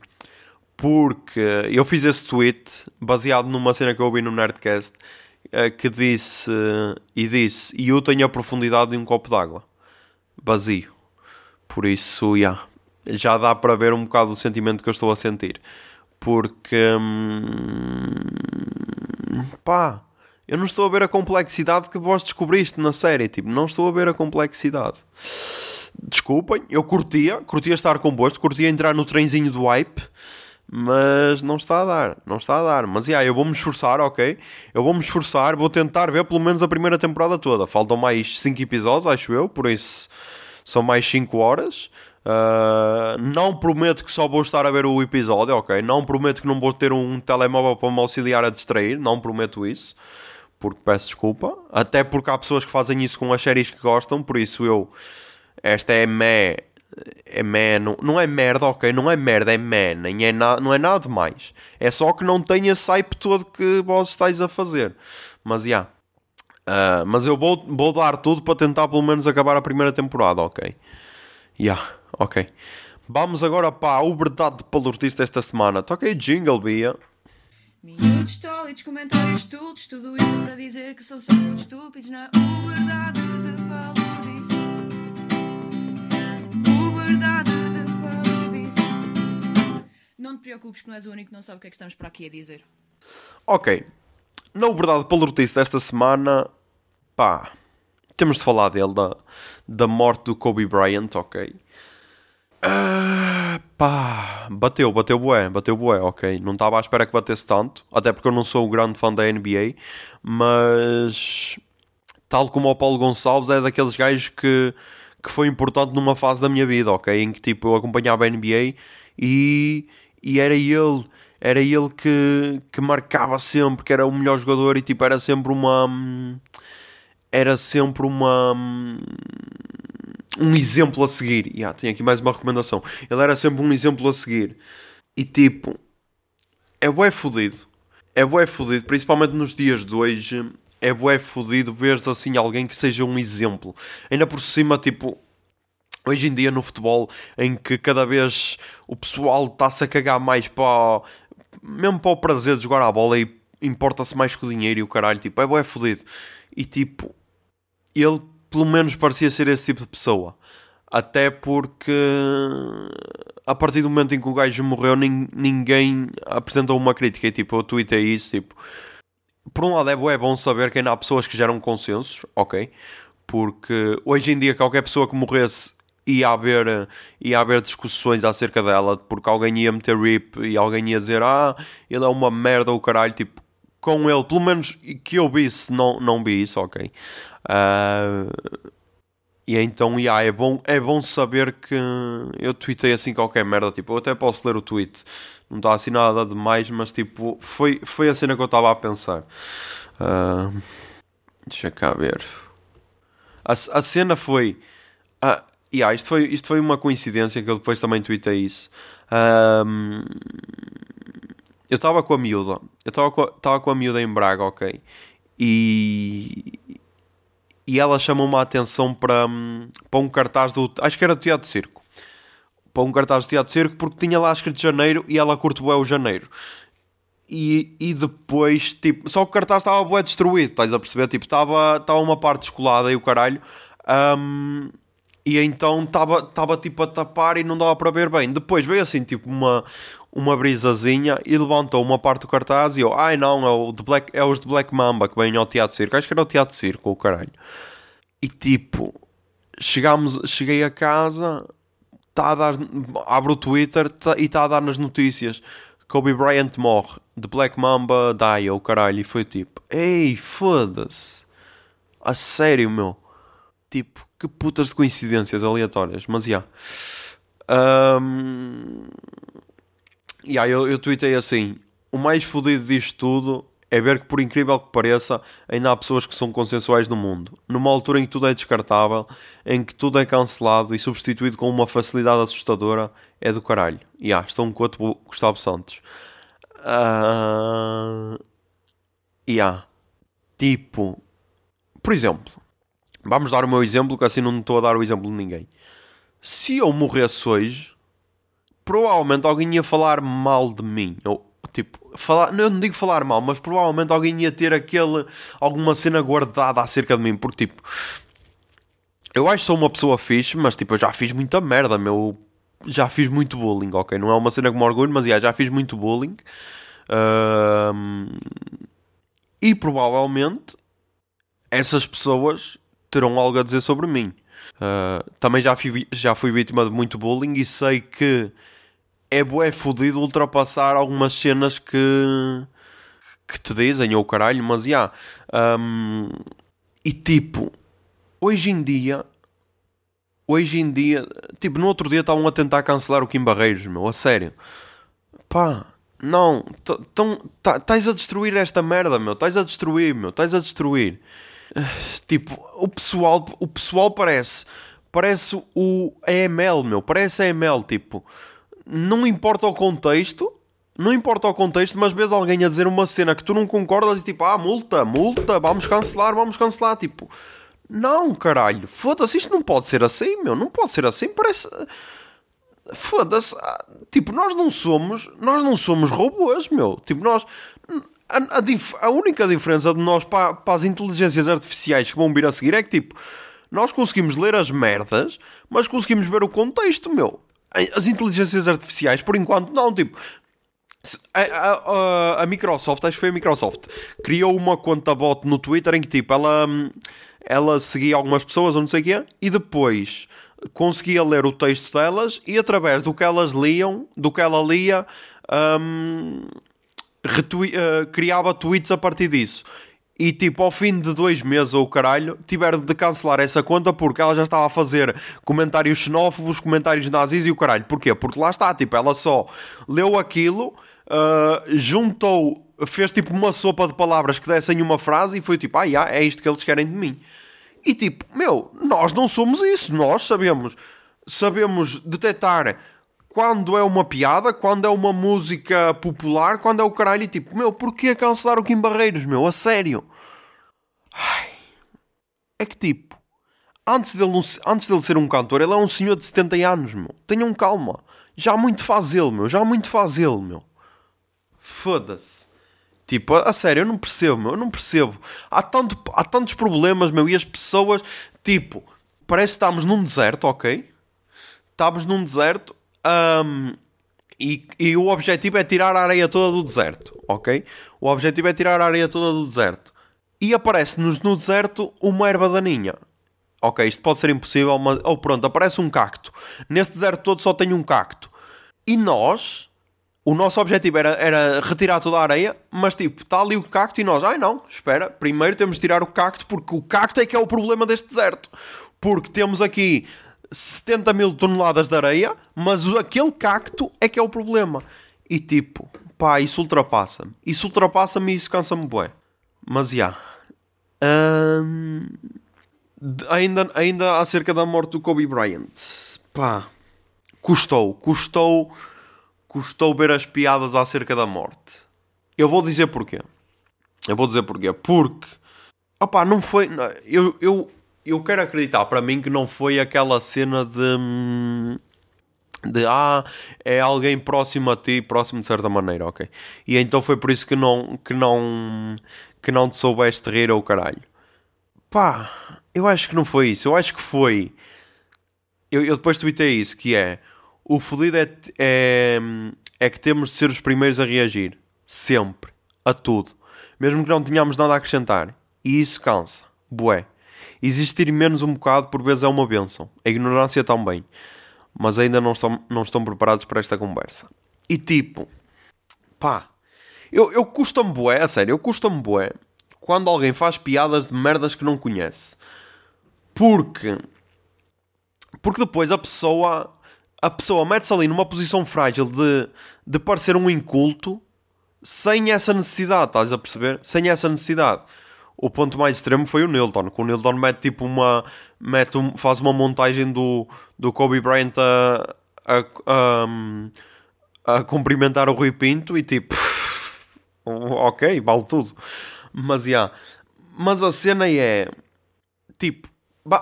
porque eu fiz esse tweet baseado numa cena que eu ouvi no Nerdcast uh, que disse uh, e disse e eu tenho a profundidade de um copo d'água vazio por isso yeah, já dá para ver um bocado o sentimento que eu estou a sentir porque hum, pá eu não estou a ver a complexidade que vós descobriste na série. Tipo, não estou a ver a complexidade. Desculpem, eu curtia, curtia estar convosco, curtia entrar no trenzinho do hype, mas não está a dar, não está a dar. Mas yeah, eu vou me esforçar, ok? Eu vou me esforçar, vou tentar ver pelo menos a primeira temporada toda. Faltam mais 5 episódios, acho eu, por isso são mais 5 horas. Uh, não prometo que só vou estar a ver o episódio, ok? Não prometo que não vou ter um telemóvel para me auxiliar a distrair, não prometo isso porque peço desculpa. Até porque há pessoas que fazem isso com as séries que gostam, por isso eu. Esta é mé. É mé, não, não é merda, ok? Não é merda, é mé, nem é na, não é nada demais. É só que não tem esse todo que vós estáis a fazer. Mas já. Yeah. Uh, mas eu vou, vou dar tudo para tentar pelo menos acabar a primeira temporada, ok? Yeah, ok. Vamos agora para a Uberdade de Palortista esta semana. Toquei jingle, Bia. Minutos tólitos, comentários estúpidos, tudo isso para dizer que são só muito estúpidos na uberdade de palodice. Uberdade de palodice. Não te preocupes que não és o único que não sabe o que é que estamos para aqui a dizer. Ok. Na uberdade de palodice desta semana, pá, temos de falar dele, da, da morte do Kobe Bryant, ok? Uh, pá, bateu, bateu bué, bateu bué, ok. Não estava à espera que batesse tanto, até porque eu não sou um grande fã da NBA, mas tal como o Paulo Gonçalves é daqueles gajos que, que foi importante numa fase da minha vida, ok? Em que tipo eu acompanhava a NBA e, e era ele, era ele que, que marcava sempre, que era o melhor jogador e tipo era sempre uma. Era sempre uma um exemplo a seguir. Yeah, tenho aqui mais uma recomendação. Ele era sempre um exemplo a seguir. E tipo, é bué fodido. É bué fodido, principalmente nos dias de hoje. É bué fodido veres assim alguém que seja um exemplo. Ainda por cima, tipo, hoje em dia no futebol, em que cada vez o pessoal está-se a cagar mais para. mesmo para o prazer de jogar a bola e importa-se mais com o dinheiro e o caralho. Tipo, é bué fodido. E tipo, ele pelo menos parecia ser esse tipo de pessoa. Até porque a partir do momento em que o gajo morreu, ninguém apresentou uma crítica. E tipo, eu tuitei isso, tipo. Por um lado é bom, é bom saber que ainda há pessoas que geram consensos, ok? Porque hoje em dia qualquer pessoa que morresse ia haver, ia haver discussões acerca dela, porque alguém ia meter rip e alguém ia dizer ah, ele é uma merda o caralho, tipo, com ele, pelo menos que eu vi, se não, não vi isso, ok. Uh, e então, yeah, é, bom, é bom saber que eu tweetei assim qualquer merda. Tipo, eu até posso ler o tweet, não está assim nada demais, mas tipo, foi, foi a cena que eu estava a pensar. Uh, deixa cá ver. A, a cena foi. Uh, yeah, isto foi. Isto foi uma coincidência que eu depois também tweetei isso. Um, eu estava com a miúda. Eu estava com, com a miúda em Braga, ok? E, e ela chamou-me a atenção para, para um cartaz do. Acho que era do Teatro Circo. Para um cartaz do Teatro Circo porque tinha lá escrito janeiro e ela curte bué o janeiro. E, e depois, tipo, só que o cartaz estava destruído, estás a perceber? Tipo, estava, estava uma parte descolada e o caralho. Um, e então estava tipo a tapar e não dava para ver bem. Depois veio assim tipo uma, uma brisazinha e levantou uma parte do cartaz e eu, ai não, é, o de Black, é os de Black Mamba que vêm ao Teatro Circo. Acho que era o Teatro Circo, o caralho. E tipo, chegámos, cheguei a casa, está a dar, abro o Twitter tá, e está a dar nas notícias. Kobe Bryant morre, de Black Mamba die, o caralho. E foi tipo, ei, foda-se. A sério, meu. Tipo, que putas de coincidências aleatórias, mas já. Yeah. Um, yeah, eu, eu assim: o mais fodido disto tudo é ver que, por incrível que pareça, ainda há pessoas que são consensuais no mundo. Numa altura em que tudo é descartável, em que tudo é cancelado e substituído com uma facilidade assustadora, é do caralho. E yeah, estou um coto Gustavo Santos. Uh, yeah. Tipo, por exemplo, Vamos dar o meu exemplo, que assim não estou a dar o exemplo de ninguém. Se eu morresse hoje, provavelmente alguém ia falar mal de mim. Ou, tipo, falar, eu não digo falar mal, mas provavelmente alguém ia ter aquele, alguma cena guardada acerca de mim. Porque, tipo, eu acho que sou uma pessoa fixe, mas, tipo, eu já fiz muita merda, meu. Já fiz muito bullying, ok? Não é uma cena que me orgulho, mas, já, já fiz muito bullying. e provavelmente essas pessoas terão algo a dizer sobre mim. Uh, também já fui, já fui vítima de muito bullying e sei que é bué fodido ultrapassar algumas cenas que, que te dizem, ou caralho, mas já. Yeah, um, e tipo, hoje em dia, hoje em dia, tipo, no outro dia estavam a tentar cancelar o Kim Barreiros, meu, a sério. Pá, não, estás a destruir esta merda, meu, estás a destruir, meu, estás a destruir. Tipo, o pessoal, o pessoal parece parece o EML, meu, parece EML, tipo, não importa o contexto, não importa o contexto, mas vês alguém a dizer uma cena que tu não concordas e tipo, ah, multa, multa, vamos cancelar, vamos cancelar, tipo, não, caralho, foda-se, isto não pode ser assim, meu, não pode ser assim, parece foda-se, ah, tipo, nós não somos, nós não somos robôs, meu, tipo, nós a, a, a, única diferença de nós para, para as inteligências artificiais que vão vir a seguir é que, tipo, nós conseguimos ler as merdas, mas conseguimos ver o contexto, meu. As inteligências artificiais, por enquanto, não, tipo. A, a, a, Microsoft, acho que foi a Microsoft, criou uma conta bot no Twitter em que, tipo, ela, ela seguia algumas pessoas ou não sei o quê, e depois conseguia ler o texto delas e através do que elas liam, do que ela lia, um, uh, criava tweets a partir disso. E tipo, ao fim de dois meses ou caralho, tiveram de cancelar essa conta porque ela já estava a fazer comentários xenófobos, comentários nazis e o caralho. Porquê? Porque lá está, tipo, ela só leu aquilo, uh, juntou, fez tipo uma sopa de palavras que dessem uma frase e foi tipo, ah, yeah, é isto que eles querem de mim. E tipo, meu, nós não somos isso, nós sabemos, sabemos detectar quando é uma piada, quando é uma música popular, quando é o caralho, tipo, meu, porquê cancelar o Kim Barreiros, meu? A sério. Ai. É que tipo, antes dele, antes dele ser um cantor, ele é um senhor de 70 anos, meu. Tenham calma. Já muito faz ele, meu. Já muito faz ele, meu. Foda-se. Tipo, a, a, sério, eu não percebo, meu. Eu não percebo. Há, tanto, há tantos problemas, meu. E as pessoas, tipo, parece que estamos num deserto, ok? Estamos num deserto um, e, e, o objetivo é tirar a areia toda do deserto, ok? O objetivo é tirar a areia toda do deserto. E aparece-nos no deserto uma erva daninha. Ok, isto pode ser impossível, mas. Ou oh, pronto, aparece um cacto. Nesse deserto todo só tem um cacto. E nós o nosso objetivo era, era retirar toda a areia, mas tipo, está ali o cacto e nós, ai não, espera, primeiro temos de tirar o cacto porque o cacto é que é o problema deste deserto. Porque temos aqui 70 mil toneladas de areia, mas aquele cacto é que é o problema. E tipo, pá, isso ultrapassa-me. Isso ultrapassa-me e isso cansa-me bué. Mas já. Hum, ainda, ainda acerca da morte do Kobe Bryant. Pá, custou, custou custou ver as piadas acerca da morte. Eu vou dizer porquê. Eu vou dizer porquê. Porque, opá, não foi. Eu, eu, eu quero acreditar para mim que não foi aquela cena de. De ah, é alguém próximo a ti, próximo de certa maneira, ok? E então foi por isso que não, que não, que não te soubeste rir ou caralho. Pá, eu acho que não foi isso. Eu acho que foi. Eu, eu depois tuitei isso, que é o fodido é, é, é que temos de ser os primeiros a reagir. Sempre. A tudo. Mesmo que não tenhamos nada a acrescentar. E isso cansa. Bué. Existir menos um bocado por vezes é uma benção. A ignorância também. Mas ainda não estão, não estão preparados para esta conversa. E tipo... Pá. Eu, eu custa-me bué, a sério. Eu custa-me bué quando alguém faz piadas de merdas que não conhece. Porque... Porque depois a pessoa a pessoa mete-se ali numa posição frágil de, de parecer um inculto sem essa necessidade, estás a perceber? Sem essa necessidade. O ponto mais extremo foi o Nilton, que o Nilton mete tipo uma. Mete um, faz uma montagem do, do Kobe Bryant a, a, a, a cumprimentar o Rui Pinto e tipo. ok, vale tudo. Mas. Yeah. Mas a cena é. Tipo,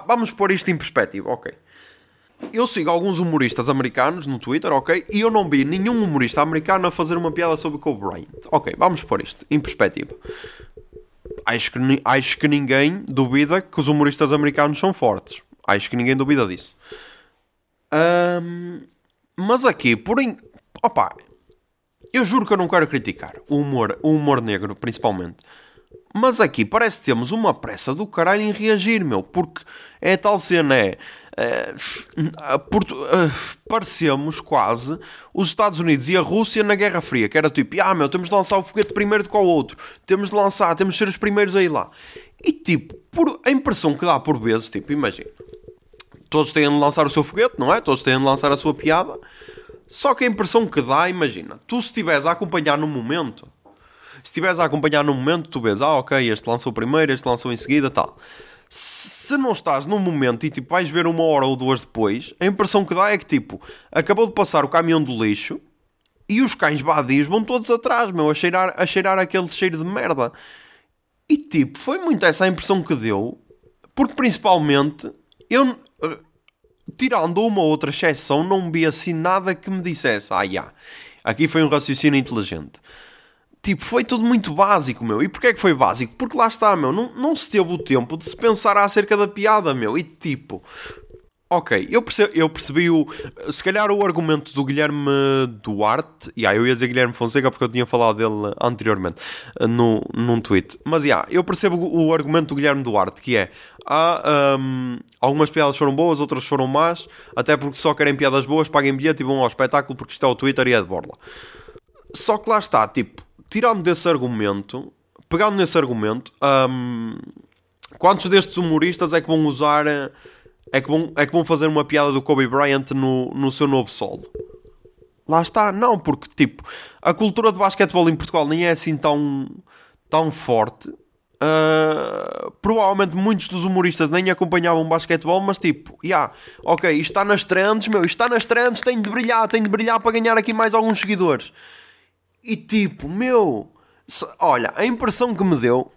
vamos pôr isto em perspectiva, ok eu sigo alguns humoristas americanos no Twitter, ok? E eu não vi nenhum humorista americano a fazer uma piada sobre Kobe Bryant. Ok, vamos pôr isto em perspectiva. Acho que, acho que ninguém duvida que os humoristas americanos são fortes. Acho que ninguém duvida disso. Um, mas aqui, porém, opa, eu juro que eu não quero criticar o humor, o humor negro, principalmente. Mas aqui parece que temos uma pressa do caralho em reagir, meu, porque é tal cena, é. é uh, parecemos quase os Estados Unidos e a Rússia na Guerra Fria, que era tipo, ah, meu, temos de lançar o foguete primeiro do que outro, temos de lançar, temos de ser os primeiros a ir lá. E tipo, por, a impressão que dá por vezes, tipo, imagina, todos têm de lançar o seu foguete, não é? Todos têm de lançar a sua piada, só que a impressão que dá, imagina, tu se estiveres a acompanhar no momento se estiveres a acompanhar no momento, tu vês, ah, ok, este lançou primeiro, este lançou em seguida, tal. Se não estás num momento e tipo vais ver uma hora ou duas depois, a impressão que dá é que tipo, acabou de passar o caminhão do lixo e os cães badios vão todos atrás, meu, a cheirar, a cheirar aquele cheiro de merda. E tipo, foi muito essa a impressão que deu, porque principalmente eu, tirando uma outra exceção, não vi assim nada que me dissesse, ah, já, aqui foi um raciocínio inteligente. Tipo, foi tudo muito básico, meu. E porquê é que foi básico? Porque lá está, meu. Não, não se teve o tempo de se pensar acerca da piada, meu. E tipo. Ok, eu percebi, eu percebi o. Se calhar o argumento do Guilherme Duarte. Yeah, eu ia dizer Guilherme Fonseca porque eu tinha falado dele anteriormente no, num tweet. Mas yeah, eu percebo o argumento do Guilherme Duarte que é. Ah, um, algumas piadas foram boas, outras foram más. Até porque só querem piadas boas, paguem bilhete e vão ao espetáculo porque isto é o Twitter e é de borla. Só que lá está, tipo tirando desse argumento, pegando nesse argumento, um, quantos destes humoristas é que vão usar, é que vão, é que vão fazer uma piada do Kobe Bryant no, no seu novo solo? Lá está, não, porque tipo, a cultura de basquetebol em Portugal nem é assim tão, tão forte. Uh, provavelmente muitos dos humoristas nem acompanhavam basquetebol, mas tipo, já, yeah, ok, isto está nas trends, meu, isto está nas trends, tem de brilhar, tem de brilhar para ganhar aqui mais alguns seguidores. E tipo, meu, se, olha, a impressão que me deu,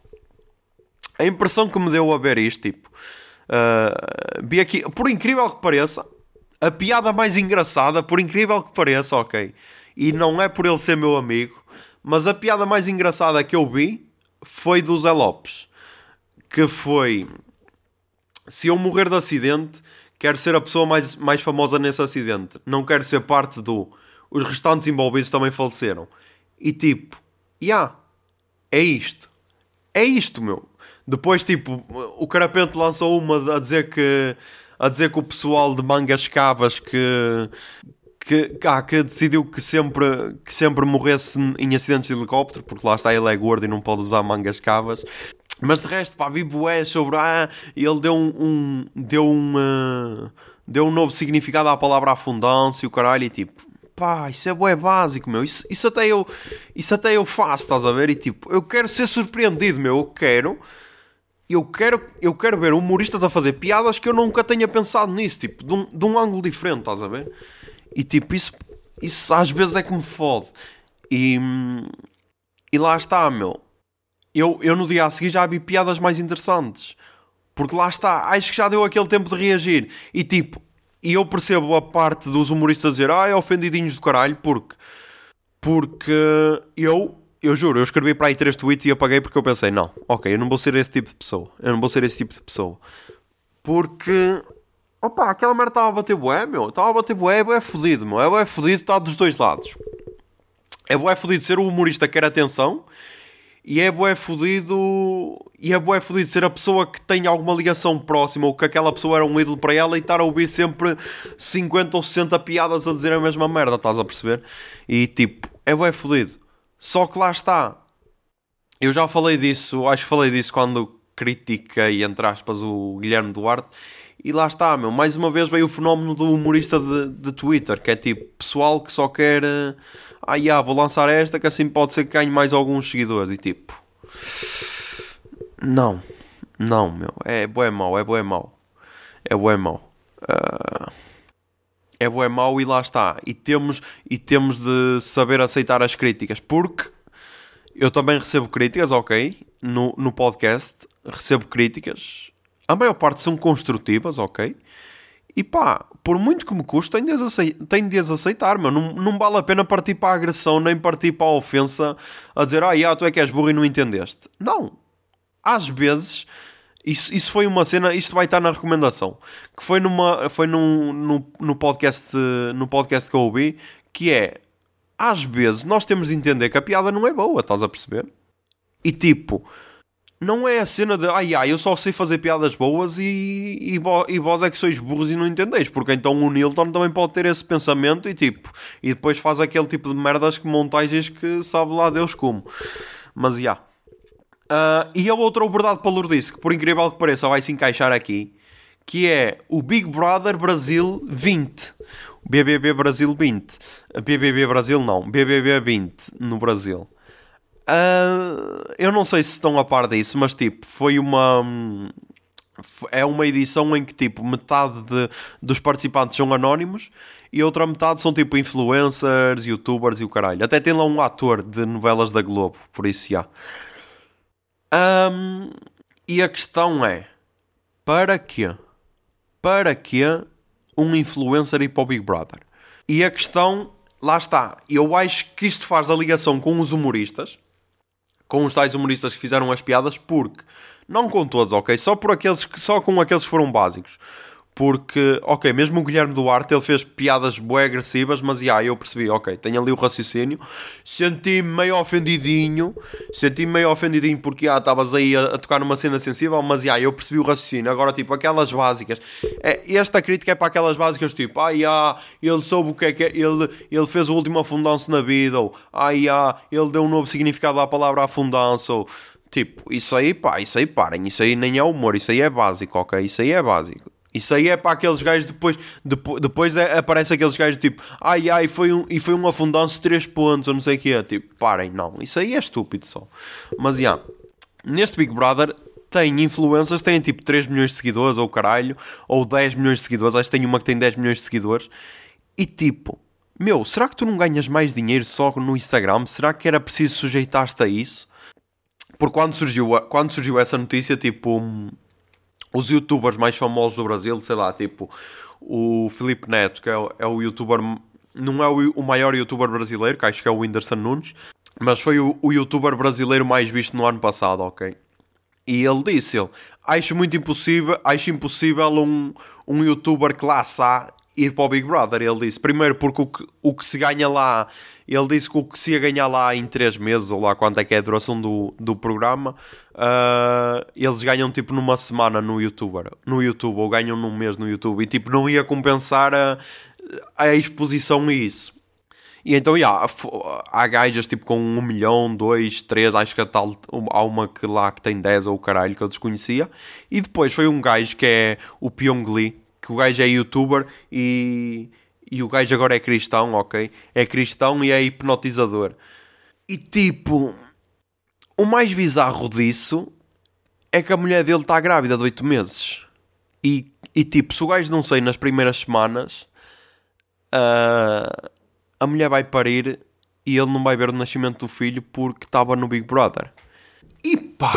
a impressão que me deu a ver isto, tipo, uh, vi aqui, por incrível que pareça, a piada mais engraçada, por incrível que pareça, ok, e não é por ele ser meu amigo, mas a piada mais engraçada que eu vi foi do Zé Lopes, que foi, se eu morrer de acidente, quero ser a pessoa mais, mais famosa nesse acidente, não quero ser parte do, os restantes envolvidos também faleceram. E tipo, yeah, é isto. É isto, meu. Depois, tipo, o Carapente lançou uma a dizer que a dizer que o pessoal de mangas cavas que, que, ah, que decidiu que sempre, que sempre morresse em acidentes de helicóptero, porque lá está ele é gordo e não pode usar mangas cavas. Mas de resto, pá, vi bué sobre, ah, ele deu um, um deu uma, deu um novo significado à palavra afundância e o caralho, e tipo, pá, isso é bué básico, meu, isso, isso, até eu, isso até eu faço, estás a ver, e tipo, eu quero ser surpreendido, meu, eu quero, eu quero, eu quero ver humoristas a fazer piadas que eu nunca tenha pensado nisso, tipo, de um, de um ângulo diferente, estás a ver? E tipo, isso, isso às vezes é que me fode. E, e lá está, meu. Eu, eu no dia a seguir já vi piadas mais interessantes. Porque lá está, acho que já deu aquele tempo de reagir. E tipo, e eu percebo a parte dos humoristas dizer, ah, é ofendidinhos do caralho, porque. Porque eu, eu juro, eu escrevi para aí três tweets e apaguei porque eu pensei, não, ok, eu não vou ser esse tipo de pessoa. Eu não vou ser esse tipo de pessoa. Porque Opa, aquela merda estava a bater bué, meu. Estava a bater bué, é bué fodido, meu. É bué fodido estar dos dois lados. É bué fodido ser o humorista que quer atenção e é bué fodido e é bué fodido ser a pessoa que tem alguma ligação próxima ou que aquela pessoa era um ídolo para ela e estar a ouvir sempre 50 ou 60 piadas a dizer a mesma merda, estás a perceber? E tipo, é bué fodido. Só que lá está. Eu já falei disso, acho que falei disso quando critiquei, entre aspas, o Guilherme Duarte e lá está, meu. Mais uma vez veio o fenómeno do humorista de, de Twitter, que é tipo pessoal que só quer. Uh, ah, yeah, vou lançar esta que assim pode ser que ganhe mais alguns seguidores. E tipo. Não. Não, meu. É bué mau, é bué mau. É bué mau. Uh, é bué mau e lá está. E temos, e temos de saber aceitar as críticas. Porque eu também recebo críticas, ok? No, no podcast. Recebo críticas a maior parte são construtivas, ok? E pá, por muito que me custe, tenho de aceitar, tenho de as aceitar meu. Não, não vale a pena partir para a agressão, nem partir para a ofensa a dizer, ah, yeah, tu é que és burro e não entendeste. Não. Às vezes, isso, isso foi uma cena, isto vai estar na recomendação, que foi, numa, foi num, no, no, podcast, no podcast que eu ouvi, que é, às vezes nós temos de entender que a piada não é boa, estás a perceber? E tipo, não é a cena de ai ai, eu só sei fazer piadas boas e, e, e vós é que sois burros e não entendeis, porque então o Nilton também pode ter esse pensamento e tipo, e depois faz aquele tipo de merdas que montagens que sabe lá Deus como. Mas já. Yeah. Uh, e a outra verdade para Lourdes, que por incrível que pareça vai se encaixar aqui, que é o Big Brother Brasil 20. BBB Brasil 20. BBB Brasil não, BBB 20 no Brasil. Uh, eu não sei se estão a par disso, mas tipo, foi uma. É uma edição em que tipo metade de, dos participantes são anónimos e outra metade são tipo influencers, youtubers e o caralho. Até tem lá um ator de novelas da Globo, por isso já. Um, e a questão é: para quê? Para quê um influencer ir para o Big Brother? E a questão, lá está, eu acho que isto faz a ligação com os humoristas com os tais humoristas que fizeram as piadas, porque não com todos, ok? Só por aqueles só com aqueles que foram básicos. Porque, ok, mesmo o Guilherme Duarte, ele fez piadas bué agressivas, mas, yeah, eu percebi, ok, tenho ali o raciocínio. Senti-me meio ofendidinho, senti-me meio ofendidinho porque, ah, estavas aí a, a, tocar numa cena sensível, mas, yeah, eu percebi o raciocínio. Agora, tipo, aquelas básicas, é, esta crítica é para aquelas básicas, tipo, ah, ele soube o que é que é, ele, ele fez o último afundanço na vida, ou, ah, ele deu um novo significado à palavra afundanço, ou, tipo, isso aí, pá, isso aí parem, isso aí nem é humor, isso aí é básico, ok? Isso aí é básico. Isso aí é para aqueles gajos depois, depois, depois é, aparece aqueles gajos tipo, ai ai, foi um, e foi um afundanço de 3 pontos ou não sei o que é. Tipo, parem, não, isso aí é estúpido só. Mas já, neste Big Brother tem influências, têm tipo 3 milhões de seguidores ou caralho, ou 10 milhões de seguidores. Acho que tem uma que tem 10 milhões de seguidores. E tipo, meu, será que tu não ganhas mais dinheiro só no Instagram? Será que era preciso sujeitar-te a isso? Porque quando surgiu, quando surgiu essa notícia, tipo os youtubers mais famosos do Brasil, sei lá, tipo o Felipe Neto, que é o, é o youtuber, não é o, o, maior youtuber brasileiro, que acho que é o Whindersson Nunes, mas foi o, o youtuber brasileiro mais visto no ano passado, ok? E ele disse, ele, acho muito impossível, acho impossível um, um youtuber classe A ir para o Big Brother. Ele disse, primeiro porque o que, o que se ganha lá, ele disse que o que se ia ganhar lá em 3 meses, ou lá quanto é que é a duração do, do programa, uh, eles ganham tipo numa semana no YouTube, no YouTube, ou ganham num mês no YouTube, e tipo não ia compensar a, a exposição a isso. E então, yeah, há gajas tipo com um milhão, dois, três, acho que a tal, há uma que lá que tem 10 ou o caralho que eu desconhecia. E depois foi um gajo que é o Pyong Lee, que o gajo é youtuber e, e o gajo agora é cristão, ok? É cristão e é hipnotizador. E tipo, o mais bizarro disso é que a mulher dele está grávida de 8 meses. E, e tipo, se o gajo não sei nas primeiras semanas. Uh, a mulher vai parir e ele não vai ver o nascimento do filho porque estava no Big Brother. E pá!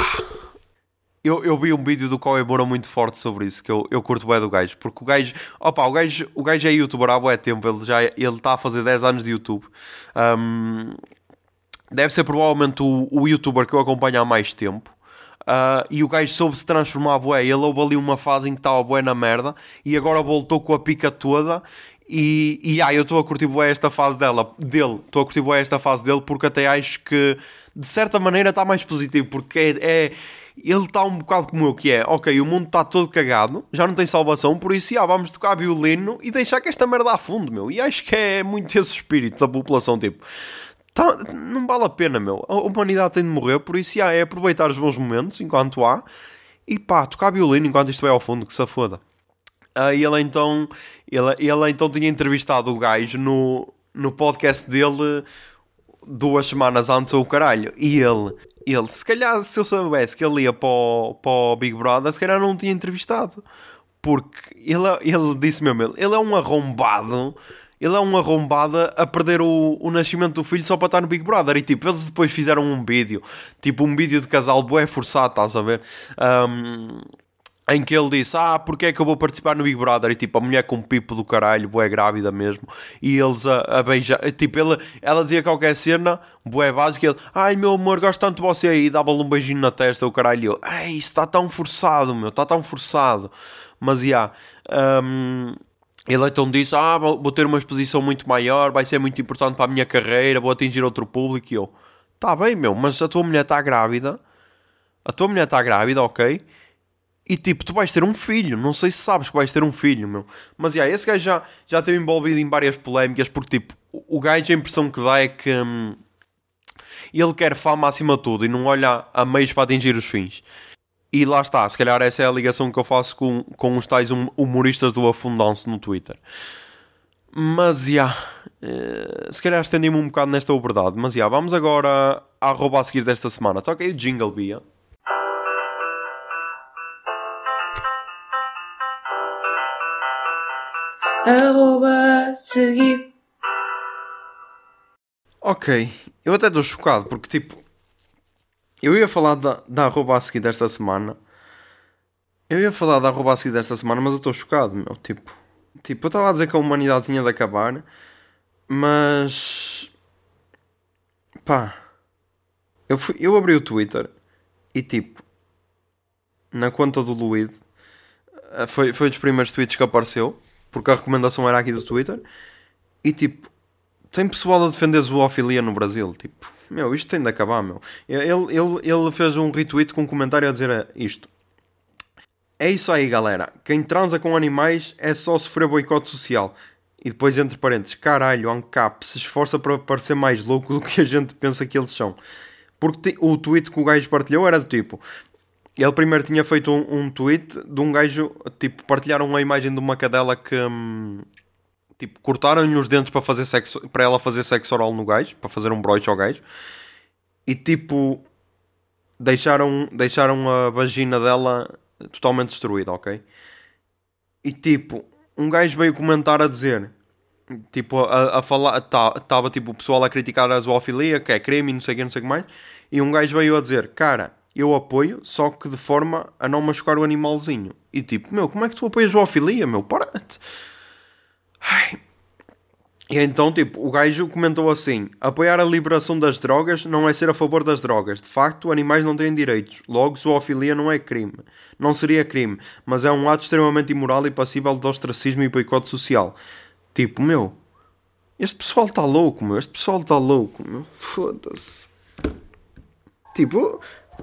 Eu, eu vi um vídeo do Cauê Moura muito forte sobre isso, que eu, eu curto bem do gajo, porque o gajo, opa, o gajo, o gajo é youtuber há bué tempo, ele já ele está a fazer 10 anos de YouTube. Um, deve ser provavelmente o, o youtuber que eu acompanho há mais tempo. Uh, e o gajo soube se transformar bué. Ele houve ali uma fase em que estava bué na merda e agora voltou com a pica toda e, e ah, eu estou a curtir bué esta fase dela, dele, estou a curtir bué esta fase dele porque até acho que de certa maneira está mais positivo, porque é, é ele está um bocado como eu, que é, ok, o mundo está todo cagado, já não tem salvação, por isso, ah, vamos tocar violino e deixar que esta merda afunde, meu. E acho que é muito esse espírito da população, tipo, tá, não vale a pena, meu. A humanidade tem de morrer, por isso, ah, é aproveitar os bons momentos enquanto há e pá, tocar violino enquanto isto vai ao fundo, que se foda. Aí ele então, ele, ele então tinha entrevistado o gajo no, no podcast dele duas semanas antes ou o caralho. E ele, ele, se calhar, se eu soubesse que ele ia para o, para o Big Brother, se calhar não tinha entrevistado. Porque ele, ele disse mesmo, ele é um arrombado. Ele é um arrombado a perder o, o nascimento do filho só para estar no Big Brother. E tipo, eles depois fizeram um vídeo, tipo um vídeo de casal bué forçado, estás a ver? Um, em que ele disse: Ah, porque é que eu vou participar no Big Brother? E tipo, a mulher com um pipo do caralho, boé grávida mesmo, e eles a, a beijar, tipo, ele, ela dizia qualquer cena, boé básica, ele, ai meu amor, gosto tanto de você, e dava-lhe um beijinho na testa, o caralho, e eu, ai, isso está tão forçado, meu, está tão forçado, mas já, yeah, um, ele então disse: Ah, vou ter uma exposição muito maior, vai ser muito importante para a minha carreira, vou atingir outro público, e eu, tá bem, meu, mas a tua mulher está grávida, a tua mulher está grávida, ok? E tipo, tu vais ter um filho, não sei se sabes que vais ter um filho, meu. Mas yeah, esse gajo já, já esteve envolvido em várias polémicas, porque tipo, o gajo a impressão que dá é que hum, ele quer fama acima de tudo e não olha a meios para atingir os fins. E lá está, se calhar essa é a ligação que eu faço com, com os tais hum, humoristas do afundão-se no Twitter. Mas já, yeah, uh, se calhar estendi-me um bocado nesta verdade. Mas já, yeah, vamos agora à rouba a seguir desta semana. Toca aí o jingle, Bia. Arroba seguir. Ok, eu até estou chocado porque tipo, eu ia falar da, da arroba a seguir desta semana. Eu ia falar da arroba a seguir desta semana, mas eu estou chocado, meu. Tipo, tipo eu estava a dizer que a humanidade tinha de acabar, mas pá, eu, fui, eu abri o Twitter e tipo, na conta do Luíde, eh, foi, foi dos primeiros tweets que apareceu porque a recomendação era aqui do Twitter. E tipo, tem pessoal a defender zoofilia no Brasil. Tipo, meu, isto tem de acabar, meu. Ele, ele, ele fez um retweet com um comentário a dizer isto. É isso aí, galera. Quem transa com animais é só sofrer boicote social. E depois, entre parênteses, caralho, ANCAP se esforça para parecer mais louco do que a gente pensa que eles são. Porque o tweet que o gajo partilhou era do tipo: ele primeiro tinha feito um, um tweet de um gajo, tipo, partilharam uma imagem de uma cadela que, hum, tipo, cortaram-lhe os dentes para, fazer sexo, para ela fazer sexo oral no gajo, para fazer um broche ao gajo, e tipo, deixaram, deixaram a vagina dela totalmente destruída, ok? E tipo, um gajo veio comentar a dizer, tipo, a, a falar, estava tá, tipo o pessoal a criticar a zoofilia, que é crime e não sei o que, não sei o que mais, e um gajo veio a dizer, cara eu apoio, só que de forma a não machucar o animalzinho. E tipo, meu, como é que tu apoias zoofilia, meu? Para-te. E então, tipo, o gajo comentou assim: apoiar a liberação das drogas não é ser a favor das drogas. De facto, animais não têm direitos. Logo, zoofilia não é crime. Não seria crime, mas é um ato extremamente imoral e passível de ostracismo e boicote social. Tipo, meu, este pessoal está louco, meu. Este pessoal está louco, meu. Foda-se. Tipo,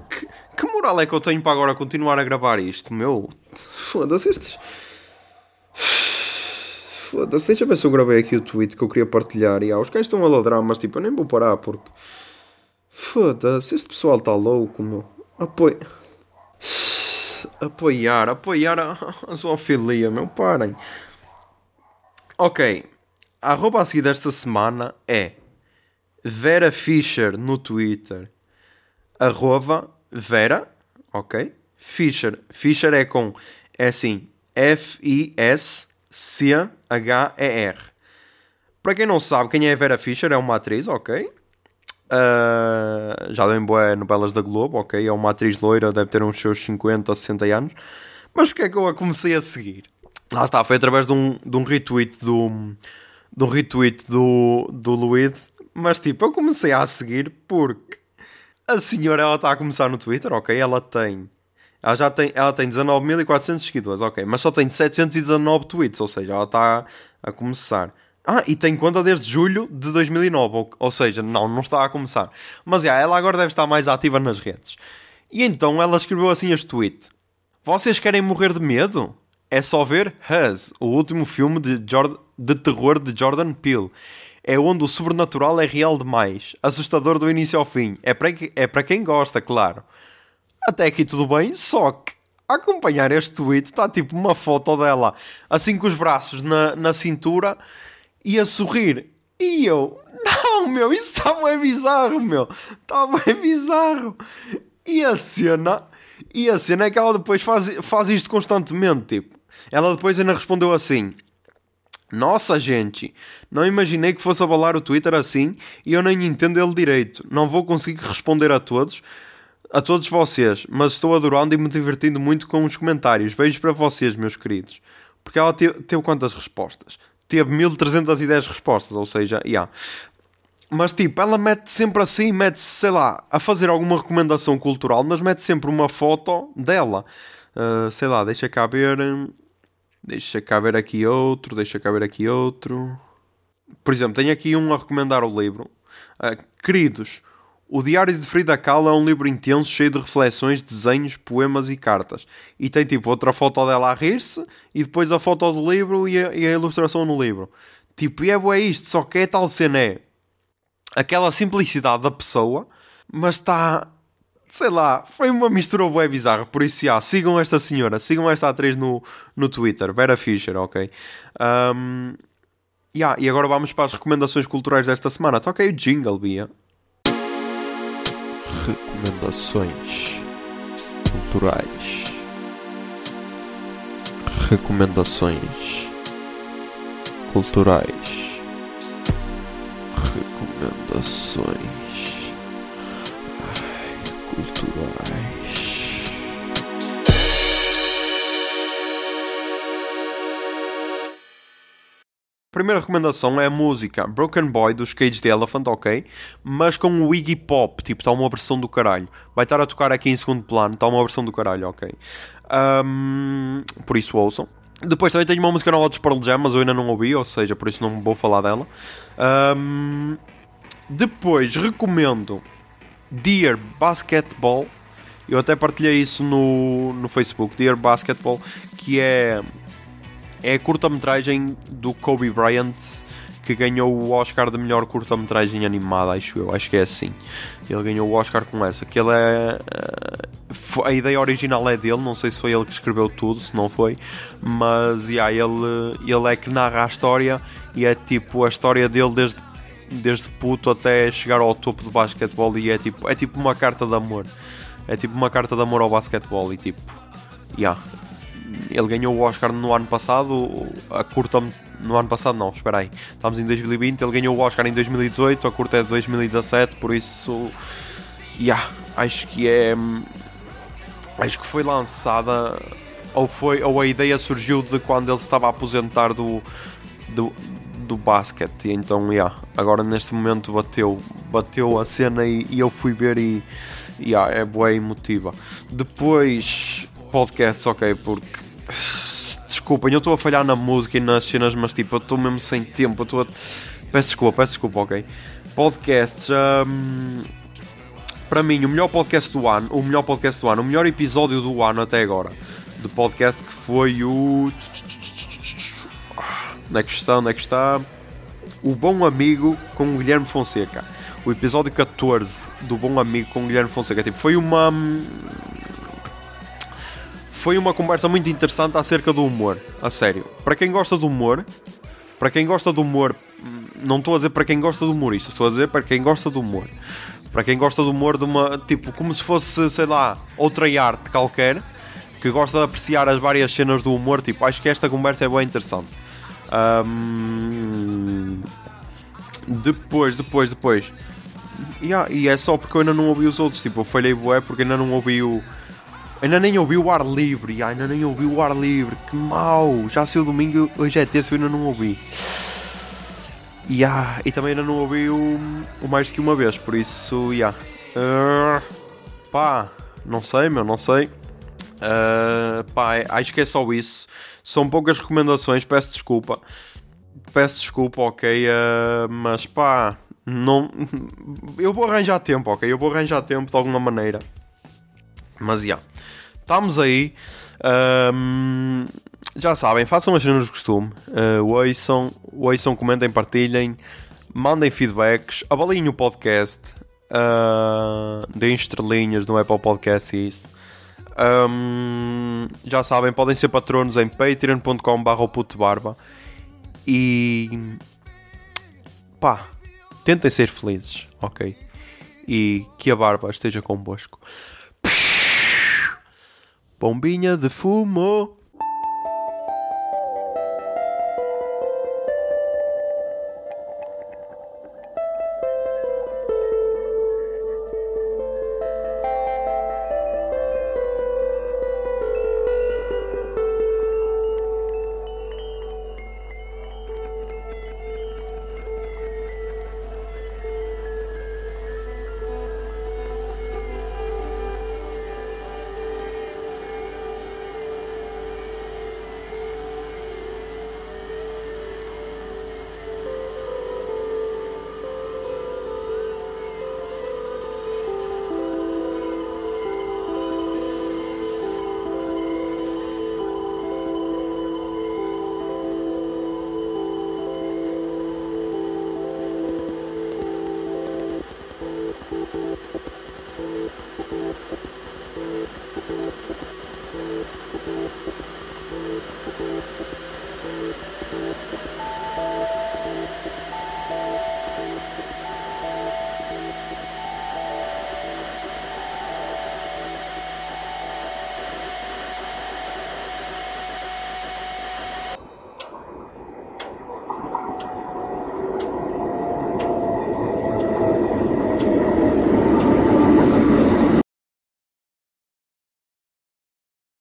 que, que, moral é que eu tenho para agora continuar a gravar isto, meu? Foda-se estes. Foda-se, deixa ver se eu gravei aqui o tweet que eu queria partilhar. E ah, os cães estão a ladrar, mas tipo, eu nem vou parar porque. Foda-se, este pessoal está louco, meu. Apoio. Apoiar, apoiar a, a zoofilia, meu, parem. Ok, a arroba a seguir desta semana é Vera Fischer no Twitter. Arroba Vera, ok? Fischer. Fischer é com, é assim, F-I-S-C-H-E-R. Para quem não sabe, quem é a Vera Fischer é uma atriz, ok? Uh, já deu em boas novelas da Globo, ok? É uma atriz loira, deve ter uns seus 50 ou 60 anos. Mas porque é que eu a comecei a seguir? Lá está, foi através de um, de um retweet do, do retweet do, do Luid. Mas tipo, eu comecei a seguir porque a senhora ela está a começar no Twitter, ok? Ela tem. Ela já tem, ela tem 19.400 seguidores, ok, mas só tem 719 tweets, ou seja, ela está a começar. Ah, e tem conta desde julho de 2009, ou, ou seja, não, não está a começar. Mas já, ela agora deve estar mais ativa nas redes. E então ela escreveu assim este tweet: Vocês querem morrer de medo? É só ver Hus, o último filme de, Jordan, de terror de Jordan Peele. É onde o sobrenatural é real demais, assustador do início ao fim. É para, é para quem gosta, claro. Até aqui tudo bem, só que acompanhar este tweet está tipo uma foto dela, assim com os braços na, na cintura e a sorrir. E eu, não, meu, isso está bem bizarro, meu. Está bem bizarro. E a cena, e a cena é que ela depois faz, faz isto constantemente, tipo. Ela depois ainda respondeu assim: Nossa, gente, não imaginei que fosse abalar o Twitter assim e eu nem entendo ele direito. Não vou conseguir responder a todos, a todos vocês, mas estou adorando e me divertindo muito com os comentários. Beijos para vocês, meus queridos. Porque ela teve, teve quantas respostas? Teve 1310 respostas, ou seja, yeah. Mas tipo, ela mete sempre assim, mete sei lá, a fazer alguma recomendação cultural, mas mete sempre uma foto dela. Uh, sei lá, deixa cá ver. Deixa cá ver aqui outro, deixa cá ver aqui outro. Por exemplo, tenho aqui um a recomendar o livro. Uh, queridos, o Diário de Frida Kahlo é um livro intenso, cheio de reflexões, desenhos, poemas e cartas. E tem tipo outra foto dela a rir-se e depois a foto do livro e a, e a ilustração no livro. Tipo, e é boa isto, só que é tal cena é aquela simplicidade da pessoa, mas está sei lá, foi uma mistura bem bizarra. Por isso, já, sigam esta senhora, sigam esta atriz no, no Twitter, Vera Fischer, ok? Um, yeah, e agora vamos para as recomendações culturais desta semana. Toca aí o jingle, Bia. Recomendações culturais. Recomendações culturais. Recomendações culturais. Primeira recomendação é a música Broken Boy dos Cage the Elephant, ok? Mas com o Iggy Pop, tipo, está uma versão do caralho. Vai estar a tocar aqui em segundo plano, está uma versão do caralho, ok? Um, por isso ouçam. Depois também tenho uma música nova dos Pearl Jam, mas eu ainda não ouvi, ou seja, por isso não vou falar dela. Um, depois recomendo Dear Basketball. Eu até partilhei isso no, no Facebook. Dear Basketball, que é, é a curta-metragem do Kobe Bryant que ganhou o Oscar de melhor curta-metragem animada, acho eu, acho que é assim. Ele ganhou o Oscar com essa, que ele é. Uh, a ideia original é dele, não sei se foi ele que escreveu tudo, se não foi, mas yeah, ele, ele é que narra a história e é tipo a história dele desde desde puto até chegar ao topo do basquetebol e é tipo, é tipo uma carta de amor. É tipo uma carta de amor ao basquetebol e tipo, yeah. Ele ganhou o Oscar no ano passado, a curta no ano passado não, espera aí. Estamos em 2020, ele ganhou o Oscar em 2018, a curta é de 2017, por isso yeah, acho que é acho que foi lançada ou foi ou a ideia surgiu de quando ele estava a aposentar do, do do basquete. Então, yeah, agora neste momento bateu, bateu a cena e, e eu fui ver e yeah, é boa emotiva. Depois, podcasts, ok, porque desculpem, eu estou a falhar na música e nas cenas, mas tipo, eu estou mesmo sem tempo. Eu estou a... Peço desculpa, peço desculpa, ok. Podcasts. Um, para mim, o melhor podcast do ano, o melhor podcast do ano, o melhor episódio do ano até agora, do podcast que foi o Onde é que está? Onde é que está? O Bom Amigo com o Guilherme Fonseca. O episódio 14 do Bom Amigo com o Guilherme Fonseca. Tipo, foi uma. Foi uma conversa muito interessante acerca do humor. A sério. Para quem gosta do humor, para quem gosta do humor, não estou a dizer para quem gosta do humorista, estou a dizer para quem gosta do humor. Para quem gosta do humor de uma. Tipo, como se fosse, sei lá, outra arte qualquer, que gosta de apreciar as várias cenas do humor, tipo, acho que esta conversa é bem interessante. Um, depois, depois, depois. Yeah, e é só porque eu ainda não ouvi os outros. Tipo, eu falhei bué porque ainda não ouvi o. Ainda nem ouvi o ar livre. Yeah, ainda nem ouvi o ar livre. Que mau! Já saiu domingo, hoje é terça e ainda não ouvi. Yeah, e também ainda não ouvi o, o mais que uma vez. Por isso, yeah. Uh, pá, não sei, meu, não sei. Uh, pá, acho que é só isso. São poucas recomendações, peço desculpa. Peço desculpa, ok, uh, mas pá, não. Eu vou arranjar tempo, ok? Eu vou arranjar tempo de alguma maneira. Mas já. Yeah. Estamos aí. Um, já sabem, façam as cenas de costume. Uh, ouçam, comentem, partilhem. Mandem feedbacks. Avaliem o podcast. Uh, deem estrelinhas no Apple Podcast e isso. Um, já sabem, podem ser patronos em patreon.com.br e pá, tentem ser felizes, ok? E que a barba esteja convosco. Bombinha de fumo.